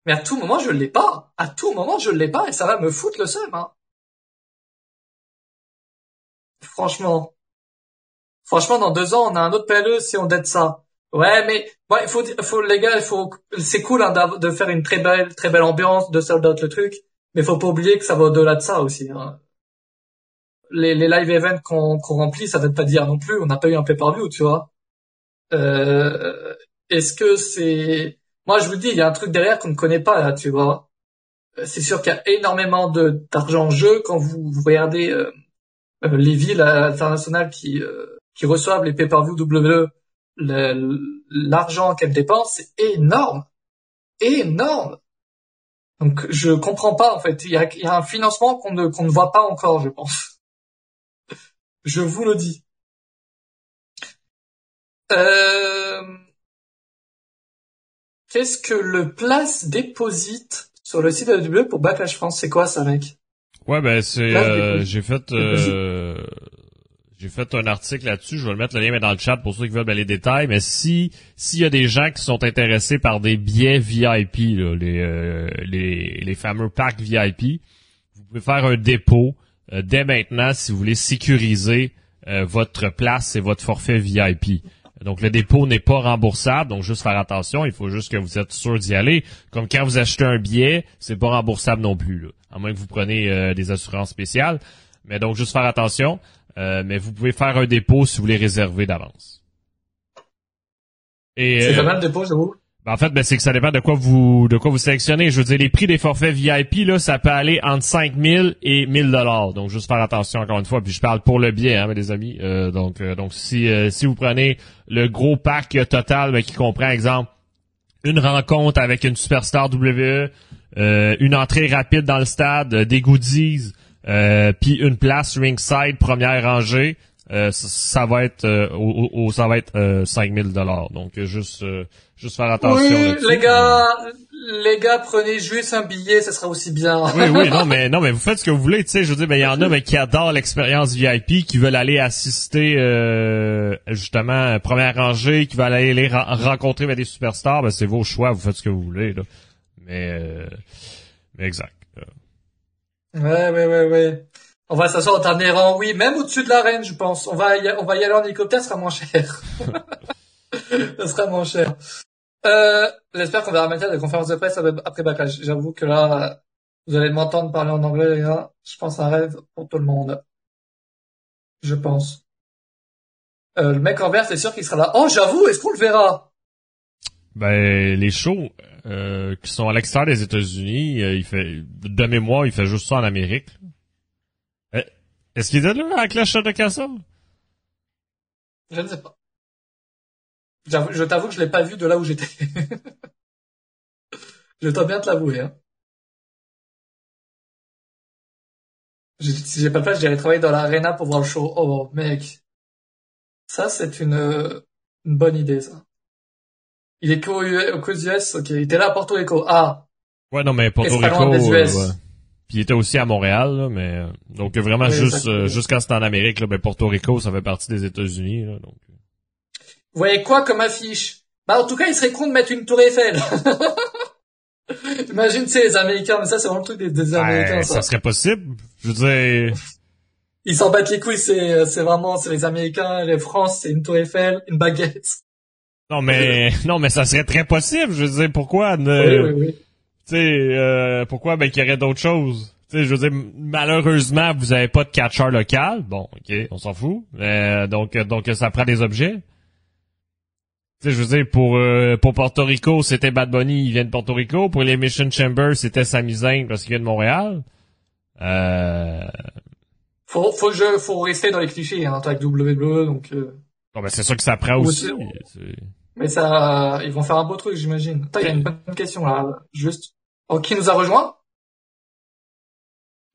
S2: Mais à tout moment, je l'ai pas. À tout moment, je l'ai pas et ça va me foutre le seum. Hein. Franchement. Franchement, dans deux ans, on a un autre PLE si on dette ça. Ouais, mais ouais, il faut, faut les gars, il faut, c'est cool hein, de faire une très belle, très belle ambiance, de sold out le truc, mais faut pas oublier que ça va au-delà de ça aussi. Hein. Les, les live events qu'on qu'on remplit, ça veut pas dire non plus, on n'a pas eu un pay-per-view, tu vois. Euh, Est-ce que c'est, moi je vous dis, il y a un truc derrière qu'on ne connaît pas là, tu vois. C'est sûr qu'il y a énormément d'argent en jeu quand vous, vous regardez euh, euh les villes internationales qui euh, qui reçoivent les pay-per-view WWE, l'argent qu'elles dépensent, c'est énorme. Énorme. Donc je comprends pas en fait. Il y a, un financement qu'on ne, qu'on ne voit pas encore, je pense. Je vous le dis. Euh... Qu'est-ce que le place déposite sur le site de WWE pour Backlash France C'est quoi ça, mec?
S1: Ouais, ben c'est euh, j'ai fait euh, j'ai fait un article là-dessus, je vais le mettre le lien dans le chat pour ceux qui veulent ben, les détails, mais si s'il y a des gens qui sont intéressés par des billets VIP, là, les, euh, les, les fameux packs VIP, vous pouvez faire un dépôt euh, dès maintenant si vous voulez sécuriser euh, votre place et votre forfait VIP. Donc le dépôt n'est pas remboursable, donc juste faire attention, il faut juste que vous êtes sûr d'y aller. Comme quand vous achetez un billet, c'est pas remboursable non plus, là, à moins que vous preniez des assurances spéciales. Mais donc juste faire attention. Euh, mais vous pouvez faire un dépôt si vous voulez réserver d'avance.
S2: c'est pas mal de dépôt, vous?
S1: En fait, ben, c'est que ça dépend de quoi vous de quoi vous sélectionnez. Je veux dire, les prix des forfaits VIP, là, ça peut aller entre 5000 et 1000 dollars. Donc, juste faire attention encore une fois. Puis je parle pour le bien, hein, mes amis. Euh, donc, euh, donc si si vous prenez le gros pack total ben, qui comprend, exemple, une rencontre avec une superstar WWE, une entrée rapide dans le stade, des goodies, euh, puis une place ringside première rangée, euh, ça, va être euh, au, ça va être euh, 5000 dollars. Donc juste juste faire attention.
S2: Oui, les gars, les gars, prenez juste un billet, ça sera aussi bien.
S1: oui, oui, non, *laughs* mais non, mais vous faites ce que vous voulez, tu sais. Je veux dire, ben il y en a mais qui adorent l'expérience VIP, qui veulent aller assister justement première rangée, qui veulent aller les rencontrer avec des superstars. Ben c'est vos choix, vous faites ce que vous voulez là. Mais, mais exact.
S2: Ouais, ouais, ouais, ouais. On va s'asseoir dans un rang, oui, même au-dessus de l'arène, je pense. On va y, on va y aller en hélicoptère, ça sera moins cher. *laughs* ça sera moins cher. Euh, j'espère qu'on verra maintenant des conférences de presse après Backlash. J'avoue que là, vous allez m'entendre parler en anglais, les gars. Je pense un rêve pour tout le monde. Je pense. Euh, le mec en vert, c'est sûr qu'il sera là. Oh, j'avoue, est-ce qu'on le verra?
S1: Ben, les shows, euh, qui sont à l'extérieur des États-Unis. Euh, il fait de mémoire, il fait juste ça en Amérique. Est-ce qu'il était là à Clash of the Castle?
S2: Je ne sais pas. Je t'avoue que je l'ai pas vu de là où j'étais. *laughs* je dois bien te l'avouer. Hein. Si j'ai pas le place, j'irai travailler dans l'arena pour voir le show. Oh mec, ça c'est une, une bonne idée ça. Il est qu'aux US, ok. Il était là à Porto Rico. Ah.
S1: Ouais, non, mais Porto Rico. Euh, Puis il était aussi à Montréal, là, mais donc vraiment juste euh, quand c'était en Amérique, là, ben Porto Rico, ça fait partie des États-Unis, là, donc.
S2: Vous voyez quoi comme affiche? Bah en tout cas, il serait con de mettre une tour Eiffel. *laughs* Imagine, tu sais, les Américains, mais ça, c'est vraiment le truc des, des Américains, ça.
S1: Ça serait possible. Je veux dire...
S2: Ils s'en battent les couilles, c'est, c'est vraiment, c'est les Américains, les France, c'est une tour Eiffel, une baguette.
S1: Non, mais, *laughs* non, mais ça serait très possible. Je veux dire, pourquoi ne...
S2: Oui, oui, oui.
S1: Tu sais, euh, pourquoi, ben, qu'il y aurait d'autres choses. Tu sais, je veux dire, malheureusement, vous avez pas de catcheur local. Bon, ok, on s'en fout. Euh, donc, donc, ça prend des objets. Tu sais, je veux dire, pour, euh, pour Porto Rico, c'était Bad Bunny, il vient de Porto Rico. Pour les Mission Chambers, c'était Sami Zayn parce qu'il vient de Montréal. Euh...
S2: Faut, faut, je, faut rester dans les clichés, hein, avec WWE, donc, euh...
S1: Non, ben, c'est sûr que ça prend aussi.
S2: Mais ça, ils vont faire un beau truc, j'imagine. Attends, il y a une bonne question, là, juste. Oh, qui nous a rejoint?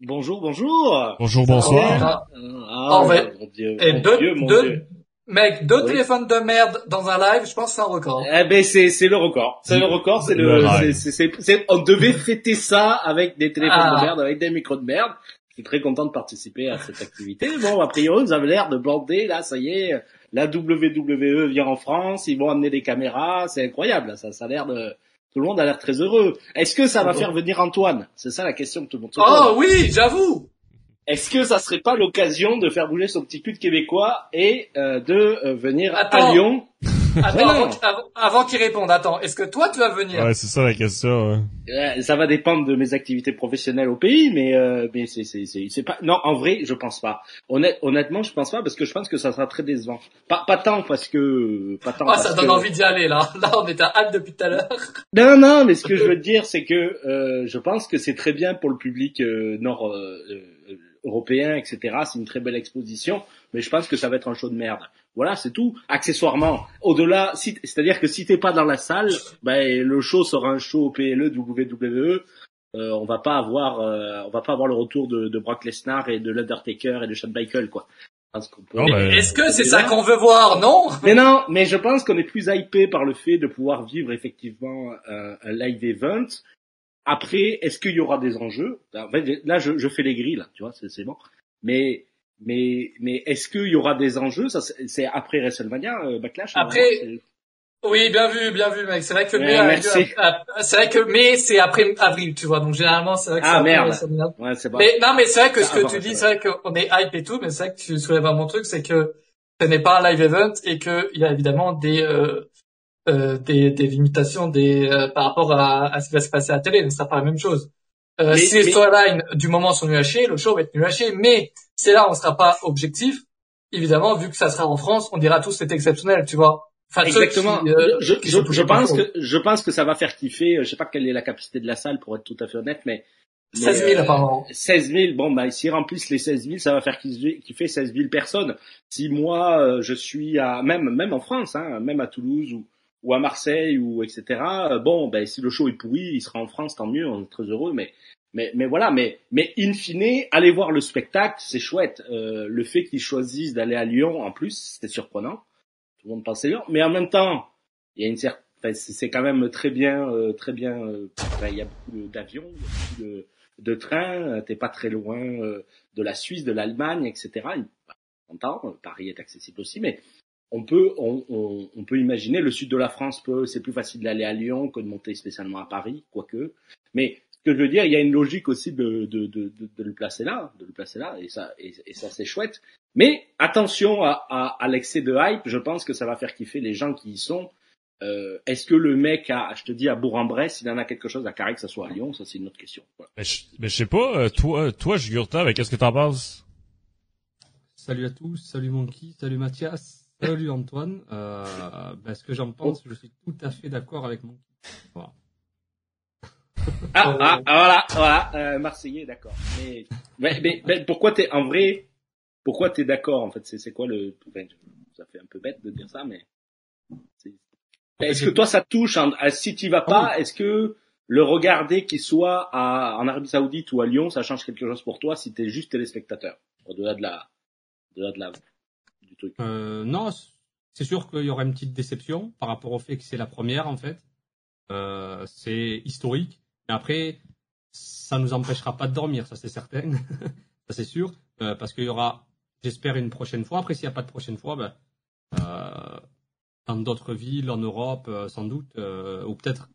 S3: Bonjour, bonjour.
S1: Bonjour, bonsoir.
S2: Ah, ah, mon Dieu, et deux, Dieu, mon deux, Dieu. Mec, deux téléphones de merde dans un live, je pense que c'est un record.
S3: Eh ben c'est c'est le record. C'est le record, c'est le, c'est c'est on devait fêter ça avec des téléphones de ah. merde, avec des micros de merde. Je suis très content de participer à cette activité. Bon, a priori, vous avez l'air de bander là, ça y est, la WWE vient en France, ils vont amener des caméras, c'est incroyable. Ça ça a l'air de tout le monde a l'air très heureux. Est-ce que ça va faire venir Antoine? C'est ça la question que tout le monde se
S2: pose. Oh oui, j'avoue.
S3: Est-ce que ça serait pas l'occasion de faire bouger son petit cul de québécois et euh, de euh, venir
S2: à
S3: Lyon?
S2: Attends, avant, qu'il réponde, attends, est-ce que toi tu vas venir?
S1: Ouais, c'est ça la question.
S3: ça va dépendre de mes activités professionnelles au pays, mais euh, mais c'est c'est c'est pas. Non, en vrai, je pense pas. Honnête, honnêtement, je pense pas parce que je pense que ça sera très décevant. Pas pas tant parce que pas tant.
S2: Ah, ça donne envie d'y aller là. *laughs* Là, on est à hâte depuis tout à l'heure. *laughs*
S3: Non, non, mais ce que je veux dire, c'est que euh, je pense que c'est très bien pour le public euh, nord européen, etc. C'est une très belle exposition, mais je pense que ça va être un show de merde. Voilà, c'est tout. Accessoirement, au-delà, si, c'est-à-dire que si t'es pas dans la salle, ben le show sera un show PLE WWE. Euh, on va pas avoir, euh, on va pas avoir le retour de, de Brock Lesnar et de l'Undertaker et de Shawn Michaels, quoi.
S2: Est-ce que c'est ça qu'on veut voir, non?
S3: Mais non, mais je pense qu'on est plus hypé par le fait de pouvoir vivre effectivement euh, un live event après, est-ce qu'il y aura des enjeux? Là, je, je, fais les grilles, là, tu vois, c'est bon. Mais mais mais est-ce qu'il y aura des enjeux? Ça, c'est après WrestleMania, euh, Backlash.
S2: Après, oui, bien vu, bien vu, mec. C'est vrai que mai, c'est vrai que mai, c'est après avril, tu vois. Donc généralement, c'est vrai que
S3: ah,
S2: c'est
S3: merde. Ouais,
S2: bon. Mais non, mais c'est vrai que ce que tu dis, c'est vrai qu'on est hype et tout, mais c'est vrai que tu soulèves un bon truc, c'est que ce n'est pas un live event et qu'il y a évidemment des euh, euh, des, des, limitations des, euh, par rapport à, à, ce qui va se passer à la télé, donc ça pas la même chose. Euh, si les storylines du moment sont chier, le show va être nul mais c'est là on sera pas objectif. Évidemment, vu que ça sera en France, on dira tous c'est exceptionnel, tu vois.
S3: Enfin, Exactement. Euh, je, je, je pense que je pense que ça va faire kiffer. Je sais pas quelle est la capacité de la salle pour être tout à fait honnête, mais
S2: 16 000 apparemment.
S3: 16 000, bon bah s'ils remplissent les 16 000, ça va faire kiffer 16 000 personnes. Si moi je suis à même même en France, hein, même à Toulouse ou ou à Marseille ou etc. Euh, bon, ben si le show est pourri, il sera en France, tant mieux, on est très heureux. Mais mais mais voilà, mais mais in fine, aller voir le spectacle, c'est chouette. Euh, le fait qu'ils choisissent d'aller à Lyon, en plus, c'était surprenant. Tout le monde pensait Lyon, mais en même temps, il y a une certaine, c'est quand même très bien, euh, très bien. Euh, il y a beaucoup d'avions, de, de trains. T'es pas très loin de la Suisse, de l'Allemagne, etc. Content, Paris est accessible aussi, mais on peut, on, on, peut imaginer le sud de la France peut, c'est plus facile d'aller à Lyon que de monter spécialement à Paris, quoique. Mais que je veux dire, il y a une logique aussi de, de, de, de, le placer là, de le placer là, et ça, et, ça c'est chouette. Mais attention à, à, à l'excès de hype. Je pense que ça va faire kiffer les gens qui y sont. Euh, Est-ce que le mec a, je te dis, à Bourg-en-Bresse, il en a quelque chose à Carré, que ça soit à Lyon, ça c'est une autre question.
S1: Voilà. Mais, je, mais je sais pas, euh, toi, toi, Jugurta, qu'est-ce que t'en penses?
S4: Salut à tous, salut Monkey, salut Mathias. Salut Antoine. Euh, ben, ce que j'en pense, je suis tout à fait d'accord avec mon.
S3: Voilà. Ah, ah, voilà, voilà, euh, Marseillais, d'accord. Mais, mais, mais, pourquoi t'es en vrai Pourquoi t'es d'accord en fait? C'est quoi le ça fait un peu bête de dire ça, mais c'est- est-ce que toi ça touche hein, à- Si tu vas pas, est-ce que le regarder qu'il soit à, en Arabie Saoudite ou à Lyon, ça change quelque chose pour toi si t'es juste téléspectateur, au-delà de la, au-delà de la, du truc?
S4: Euh, non, c'est sûr qu'il y aura une petite déception par rapport au fait que c'est la première en fait. Euh, c'est historique. Mais après, ça nous empêchera pas de dormir, ça c'est certain, *laughs* ça c'est sûr, euh, parce qu'il y aura, j'espère, une prochaine fois. Après, s'il n'y a pas de prochaine fois, ben, euh, dans d'autres villes, en Europe, euh, sans doute, ou peut-être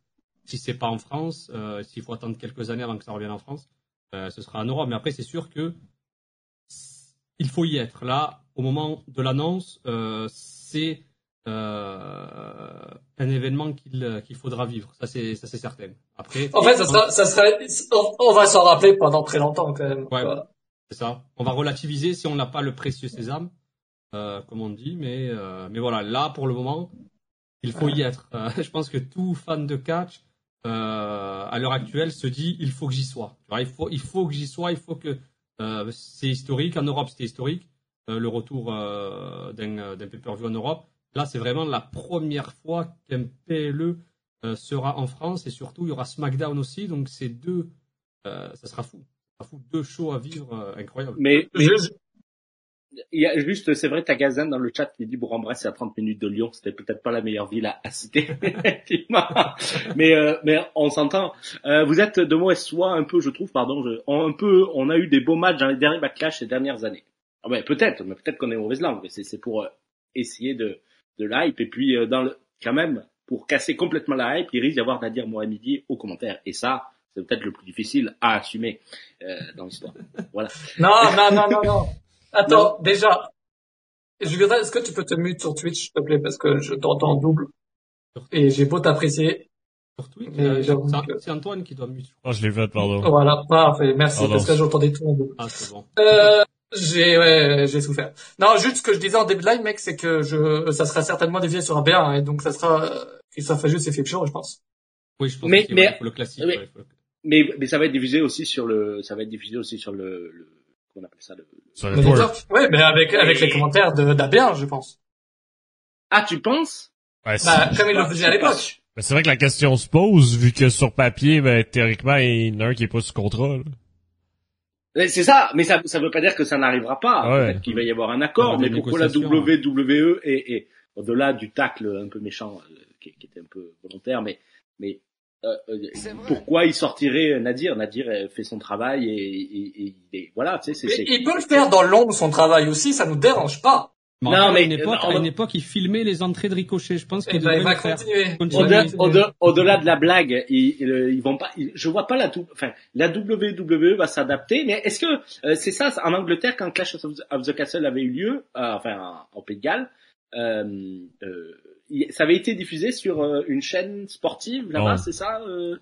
S4: si c'est pas en France, s'il faut attendre quelques années avant que ça revienne en France, ce sera en Europe. Mais après, c'est sûr que il faut y être. Là, au moment de l'annonce, c'est un événement qu'il qu'il faudra vivre. Ça, c'est ça, c'est certain. Après,
S2: En fait, ça sera, ça sera, on- va s'en rappeler pendant très longtemps quand même.
S4: Ouais.
S2: Voilà.
S4: c'est ça. On va relativiser si on n'a pas le précieux sésame, euh, comme on dit. Mais euh, mais voilà, là pour le moment, il faut y être. Euh, *laughs* je pense que tout fan de catch euh, à l'heure actuelle se dit il faut que j'y sois. Il faut il faut que j'y sois. Il faut que euh, c'est historique. En Europe, c'était historique. euh, le retour euh, d'un euh, d'un pay-per-view en Europe. Là, c'est vraiment la première fois qu'un PLE euh, sera en France et surtout il y aura SmackDown aussi. Donc c'est deux, euh, ça sera fou. Ça sera fou. Deux shows à vivre euh, incroyables.
S3: Mais, mais
S2: Je-
S3: il y a juste, c'est vrai, Tagazin dans le chat qui dit Bourg-en-Bresse c'est à 30 minutes de Lyon, c'était peut-être pas la meilleure ville à, à citer, *laughs* effectivement. mais euh, mais on s'entend. Euh, vous êtes de mauvaise foi un peu, je trouve, pardon, je, on- un peu, on a eu des beaux matchs dans les derniers backlash ces dernières années. Ah ouais, peut-être, mais peut-être qu'on est mauvaise langue, mais c'est c'est pour euh, essayer de de l'hype et puis euh, dans le quand même pour casser complètement la hype, il risque d'y avoir Nadir Mohamedi aux commentaires et ça c'est peut-être le plus difficile à assumer euh, dans l'histoire. *laughs* Voilà.
S2: Non, non, non, non, non. *laughs* Attends, déjà. Julien, est-ce que tu peux te mute sur Twitch, s'il te plaît, parce que je t'entends en double. Et j'ai beau t'apprécier.
S4: Sur Twitch,
S2: Mais
S4: euh,
S2: j'avoue
S4: c'est Antoine qui doit mute.
S1: Oh, je l'ai fait, pardon.
S2: Voilà, parfait, merci,
S1: Pardon.
S2: parce que j'entendais tout en double.
S4: Ah, c'est bon.
S2: Euh, j'ai, ouais, j'ai souffert. Non, juste ce que je disais en début de live, mec, c'est que je, ça sera certainement dévié sur un B1, et donc ça sera, euh, Christophe juste et Philippe Show, je pense.
S4: Oui, je pense
S3: Mais-
S4: qu'il
S3: mais-
S4: ouais, faut le classique.
S3: mais-
S4: ouais, faut le-
S3: Mais, mais ça va être diffusé aussi sur le, ça va être diffusé aussi sur le, le comment on appelle ça, le...
S1: Sur
S2: Le. Ouais, mais avec, avec les commentaires de, d'AB1, je pense.
S3: Ah, tu penses?
S1: Ouais, c'est-
S2: Bah, comme ils le faisaient à l'époque.
S1: ben, c'est vrai que la question se pose, vu que sur papier, ben, théoriquement, il y en a un qui est pas sous contrat, là.
S3: C'est ça, mais ça, ça veut pas dire que ça n'arrivera pas.
S1: Ouais.
S3: Peut-être qu'il va y avoir un accord, mais pourquoi la. WWE est, est au-delà du tacle un peu méchant, euh, qui, qui était un peu volontaire, mais, mais euh, euh, pourquoi il sortirait Nadir? Nadir euh, fait son travail et, et, et, et voilà, tu sais, c'est,
S2: Mais
S3: c'est-
S2: il peut le faire dans l'ombre, son travail aussi, ça nous dérange pas.
S3: Non,
S4: à
S3: mais-
S4: une époque,
S3: non,
S4: à une époque, il filmait les entrées de ricochet. Je pense qu'il
S2: il
S4: devrait
S2: va continuer.
S4: Continuer.
S3: Au-delà,
S4: Ouais.
S3: au-delà- au-delà de la blague, ils, ils, vont pas. ils- je vois pas la. Enfin, la WWE va s'adapter, mais est-ce que euh, c'est ça en Angleterre quand Clash of the, of the Castle avait eu lieu, euh, enfin en, en Pays de Galles, euh, euh, il- ça avait été diffusé sur euh, une chaîne sportive là-bas, c'est ça euh?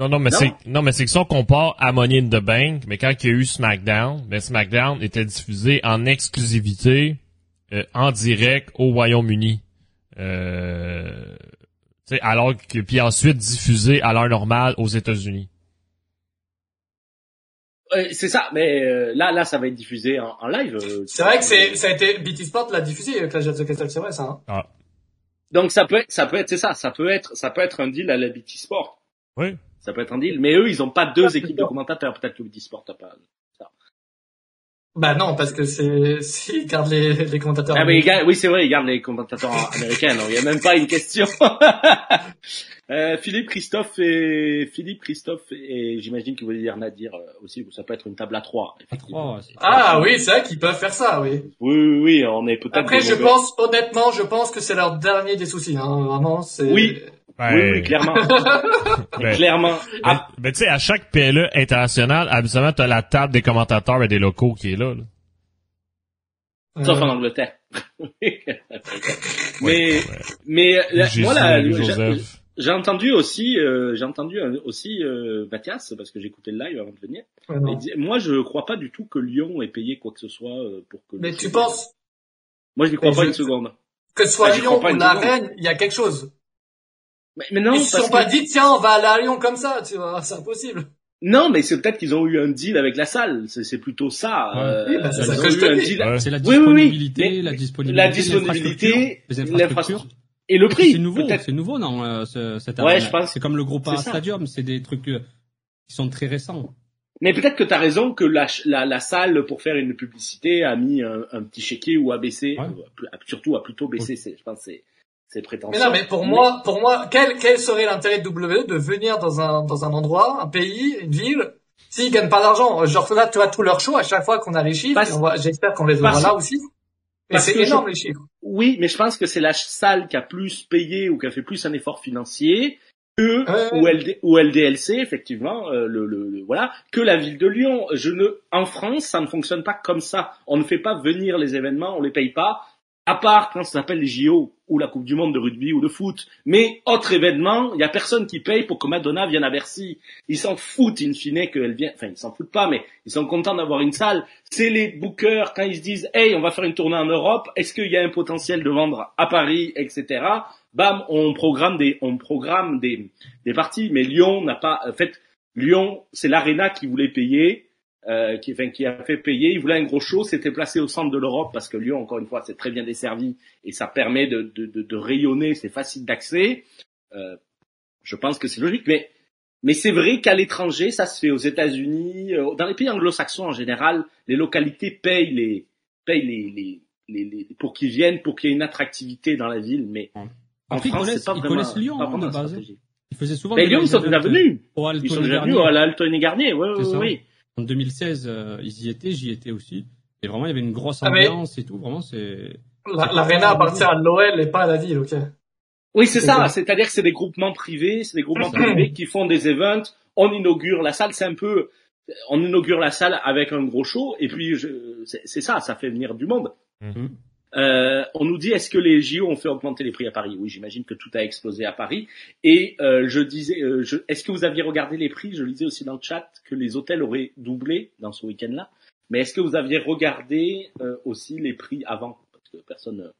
S1: Non, non, mais
S3: Non?
S1: c'est, non, mais c'est que si on compare à Money in the Bank, mais quand il y a eu SmackDown, ben SmackDown était diffusé en exclusivité, euh, en direct au Royaume-Uni. Euh, tu sais, alors que, puis ensuite diffusé à l'heure normale aux États-Unis.
S3: Euh, C'est ça, mais euh, là, là, ça va être diffusé en, en live. euh,
S2: C'est vrai que c'est, ça a été, BT Sport l'a diffusé, avec la Jet the Castle, c'est vrai, ça, hein.
S1: Ah,
S3: Donc ça peut être, ça peut être, c'est ça, ça peut être, ça peut être un deal à la BT Sport.
S1: oui.
S3: Ça peut être un deal, mais eux, ils ont pas deux équipes de commentateurs. Peut-être que BT Sport a pas.
S2: Bah non, parce que c'est, s'ils gardent les, les commentateurs.
S3: Ah mais oui c'est vrai, il garde les commentateurs américains, donc il y a même pas une question. *laughs* euh, Philippe, Christophe et Philippe, Christophe et j'imagine que vous voulez dire Nadir euh, aussi, ça peut être une table à trois.
S4: À trois,
S2: Ah oui, c'est vrai qu'ils peuvent faire ça, oui.
S3: Oui, oui, oui, on est peut-être.
S2: Après,
S3: des
S2: je
S3: mauvais-
S2: pense, honnêtement, je pense que c'est leur dernier des soucis, hein. Vraiment, c'est...
S3: Oui.
S1: Ben,
S3: Oui, oui, clairement, *laughs*
S1: ben,
S3: clairement.
S1: ben,
S3: Ah,
S1: ben, tu sais, à chaque PLE international, habituellement, t'as la table des commentateurs et des locaux qui est là, là.
S3: sauf en
S2: Euh,
S3: Angleterre. mais,
S1: Ouais, ouais.
S3: mais euh, la-
S1: Jésus,
S3: moi, j'ai- entendu aussi, euh, j'ai entendu euh, aussi euh, Mathias parce que écouté le live avant de venir. dit- moi, je crois pas du tout que Lyon ait payé quoi que ce soit euh, pour que.
S2: Mais tu
S3: vienne.
S2: penses
S3: Moi, je n'y crois
S2: Mais
S3: pas
S2: je-
S3: une seconde.
S2: que ce soit
S3: Ah,
S2: Lyon ou la. Rennes, il y a quelque chose.
S3: Mais, mais non,
S2: Ils se sont pas dit, tiens, on va aller à Lyon comme ça, tu vois, c'est impossible.
S3: Non, mais c'est peut-être qu'ils ont eu un deal avec la salle. C'est c'est plutôt ça.
S4: Ouais.
S3: Euh,
S2: Oui, bah, c'est
S3: ils
S2: ça
S3: ont
S2: que je
S3: eu
S2: te
S3: un
S2: dis.
S3: deal
S1: Ouais.
S4: C'est la
S3: Oui, oui, oui,
S4: disponibilité, la disponibilité,
S3: la disponibilité,
S4: l'infrastructure, les
S3: l'infrastructure
S4: infrastructures.
S3: et le prix.
S4: C'est nouveau, c'est nouveau non euh, ce, cette
S3: Ouais, je pense.
S4: C'est comme le groupe. Stadium, c'est des trucs euh, qui sont très récents.
S3: Mais peut-être que tu as raison que la, la, la salle, pour faire une publicité, a mis un, un petit chéquier ou a baissé,
S4: Ouais.
S3: surtout a plutôt baissé. Je pense que c'est c'est prétentieux.
S2: Mais non, mais pour moi, pour moi, quel, quel serait l'intérêt de WWE de venir dans un, dans un endroit, un pays, une ville, s'ils gagnent pas d'argent? Genre, là, tu vois, tout leur show, à chaque fois qu'on a les chiffres, j'espère qu'on les aura
S3: parce-
S2: là aussi.
S3: Parce
S2: c'est énorme,
S3: je-
S2: les chiffres.
S3: Oui, mais je pense que c'est la salle qui a plus payé ou qui a fait plus un effort financier que
S2: Ouais.
S3: ou, LD, ou LDLC effectivement euh, le, le, le- voilà que la ville de Lyon. Je ne en France ça ne fonctionne pas comme ça. On ne fait pas venir les événements, on les paye pas. À part quand ça s'appelle les JO ou la Coupe du Monde de rugby ou de foot. Mais autre événement, il y a personne qui paye pour que Madonna vienne à Bercy. Ils s'en foutent in fine qu'elle vienne. Enfin, ils s'en foutent pas, mais ils sont contents d'avoir une salle. C'est les bookers quand ils se disent, hey, on va faire une tournée en Europe. Est-ce qu'il y a un potentiel de vendre à Paris, etc. Bam, on programme des, on programme des, des parties. Mais Lyon n'a pas, en fait, Lyon, c'est l'Arena qui voulait payer. Euh, qui, enfin, qui a fait payer. Il voulait un gros show, c'était placé au centre de l'Europe parce que Lyon, encore une fois, c'est très bien desservi et ça permet de, de, de, de rayonner, c'est facile d'accès. Euh, je pense que c'est logique, mais mais c'est vrai qu'à l'étranger, ça se fait aux États-Unis, euh, dans les pays anglo-saxons en général, les localités payent les payent les, les, les, les- pour qu'ils viennent, pour qu'il y ait une attractivité dans la ville. Mais en
S4: ils
S3: France, c'est pas vraiment,
S4: Lyon
S3: pas
S4: hein,
S3: vraiment
S4: de base.
S3: stratégie.
S4: Ils faisaient souvent
S3: Mais Lyon, ils sont déjà venus. Ils sont déjà venus à l'Alton et Garnier. Ouais,
S4: ça.
S3: oui.
S4: En 2016, euh, ils y étaient, j'y étais aussi. Et vraiment, il y avait une grosse
S2: Ah, mais-
S4: ambiance et tout. Vraiment, c'est.
S2: La- L'arena appartient à l'OL et pas à la ville, ok.
S3: Oui, c'est ça. C'est-à-dire que c'est des groupements privés, c'est des groupements privés qui font des events. On inaugure la salle, c'est un peu, on inaugure la salle avec un gros show, et puis je- c'est ça, ça fait venir du monde.
S1: Mhm.
S3: Euh, on nous dit est-ce que les JO ont fait augmenter les prix à Paris? Oui, j'imagine que tout a explosé à Paris. Et euh, je disais, euh, je- est-ce que vous aviez regardé les prix? Je lisais aussi dans le chat que les hôtels auraient doublé dans ce week-end-là. Mais est-ce que vous aviez regardé euh, aussi les prix avant? Parce que personne. euh,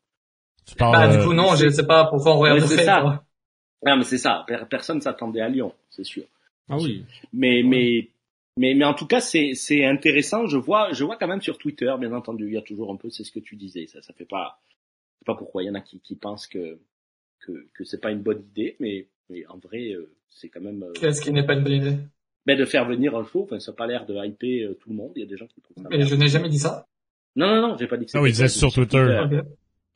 S1: Tu parles,
S2: Bah,
S1: euh,
S2: du coup, non, je sais pas pourquoi on
S3: c'est ça.
S2: quoi.
S3: Ah, mais c'est ça. per- Personne s'attendait à Lyon, c'est sûr.
S4: Ah oui.
S3: Mais
S4: Ouais.
S3: mais mais mais en tout cas c'est c'est intéressant. Je vois je vois quand même sur Twitter, bien entendu, il y a toujours un peu c'est ce que tu disais. Ça ça fait pas je sais pas pourquoi il y en a qui qui pensent que que que c'est pas une bonne idée, mais mais en vrai euh, c'est quand même euh,
S2: Qu'est-ce qui n'est pas une bonne idée?
S3: ben, de faire venir un show. Enfin ça a pas l'air de hyper euh, tout le monde. Il y a des gens qui trouvent ça.
S2: Mais je n'ai jamais dit ça.
S3: Non non non, j'ai pas dit que
S1: Ah oui, il
S3: c'était
S1: disait sur. Twitter.
S2: Ok.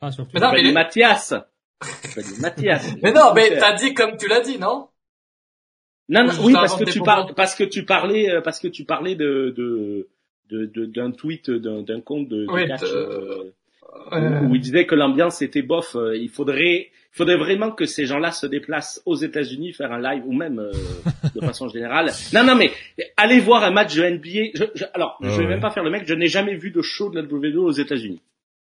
S4: Ah, surtout.
S2: Mais non, mais
S3: Mathias. *laughs* Mathias.
S2: Mais non, mais
S3: Twitter.
S2: t'as dit comme tu l'as dit, non?
S3: Non, non, oui, parce que tu parles, parce que tu parlais, euh, parce que tu parlais de de d'un tweet d'un d'un compte de, de
S2: Oui,
S3: catch, euh,
S2: Euh,
S3: où il disait que l'ambiance était bof. il faudrait, il faudrait vraiment que ces gens-là se déplacent aux États-Unis faire un live ou même euh, de façon générale. *laughs* Non, non, mais allez voir un match de NBA. Je, je- alors, je
S1: Ah
S3: vais
S1: ouais.
S3: même pas faire le mec. Je n'ai jamais vu de show de la WWE aux États-Unis.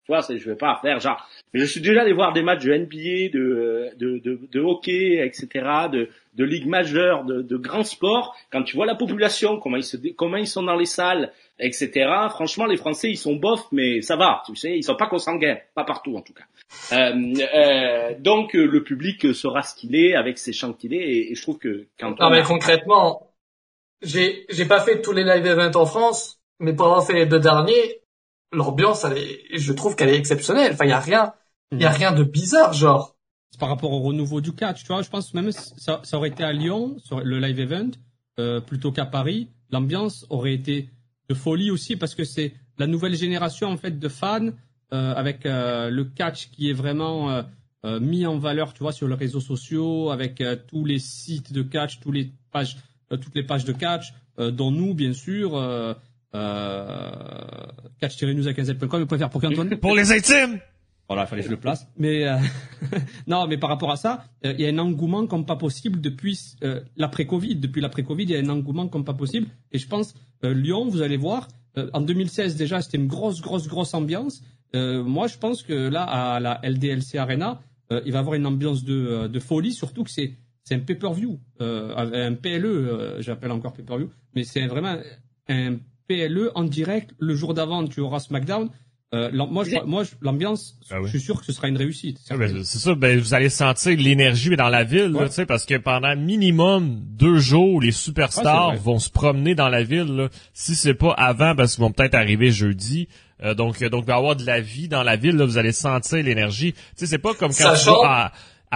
S3: Tu vois, je vais pas faire genre. Mais je suis déjà allé voir des matchs de NBA, de de de, de hockey, etc., de de ligue majeure, de, de grands sports. Quand tu vois la population, comment ils se, comment ils sont dans les salles, etc. Franchement, les Français, ils sont bof, mais ça va, tu sais, ils sont pas consanguins, pas partout en tout cas. Euh, euh, donc euh, le public sera ce qu'il est, avec ses chants qu'il est, et, et je trouve que quand
S2: Non,
S3: on
S2: mais concrètement, j'ai, j'ai pas fait tous les live events en France, mais pour avoir fait les deux derniers, l'ambiance, elle est, je trouve qu'elle est exceptionnelle. Enfin, y a rien, y a rien de bizarre, genre.
S4: C'est par rapport au renouveau du catch, tu vois. Je pense même ça, ça aurait été à Lyon sur le live event euh, plutôt qu'à Paris. L'ambiance aurait été de folie aussi parce que c'est la nouvelle génération en fait de fans euh, avec euh, le catch qui est vraiment euh, euh, mis en valeur, tu vois, sur les réseaux sociaux avec euh, tous les sites de catch, tous les pages, euh, toutes les pages de catch, euh, dont nous bien sûr. Euh, catch-news à 15.com, vous pouvez faire pour qu'Antoine
S1: Pour les intimes!
S4: voilà, il fallait que je le place. Mais euh, *laughs* non, mais par rapport à ça, euh, il y a un engouement comme pas possible depuis euh, l'après-Covid. Depuis l'après-Covid, il y a un engouement comme pas possible. Et je pense euh, Lyon, vous allez voir, euh, en 2016 déjà, c'était une grosse, grosse, grosse ambiance. Euh, moi, je pense que là, à la LDLC Arena, euh, il va y avoir une ambiance de, de folie, surtout que c'est c'est un pay-per-view, euh, un PLE, euh, j'appelle encore pay-per-view, mais c'est vraiment un PLE en direct. Le jour d'avant, tu auras SmackDown. Euh, moi, je, moi, je- l'ambiance,
S1: Ah oui.
S4: je suis sûr que ce sera une réussite.
S1: Ah, ben, c'est ça, ben, vous allez sentir l'énergie dans la ville, là,
S4: Ouais.
S1: tu sais, parce que pendant minimum deux jours, les superstars vont se promener dans la ville. Là. Si c'est pas avant, parce qu'ils vont peut-être arriver jeudi. Euh, donc, euh, donc, il va y avoir de la vie dans la ville. Là, vous allez sentir l'énergie. Tu sais, c'est pas comme quand tu
S2: Sachant-
S1: vas à,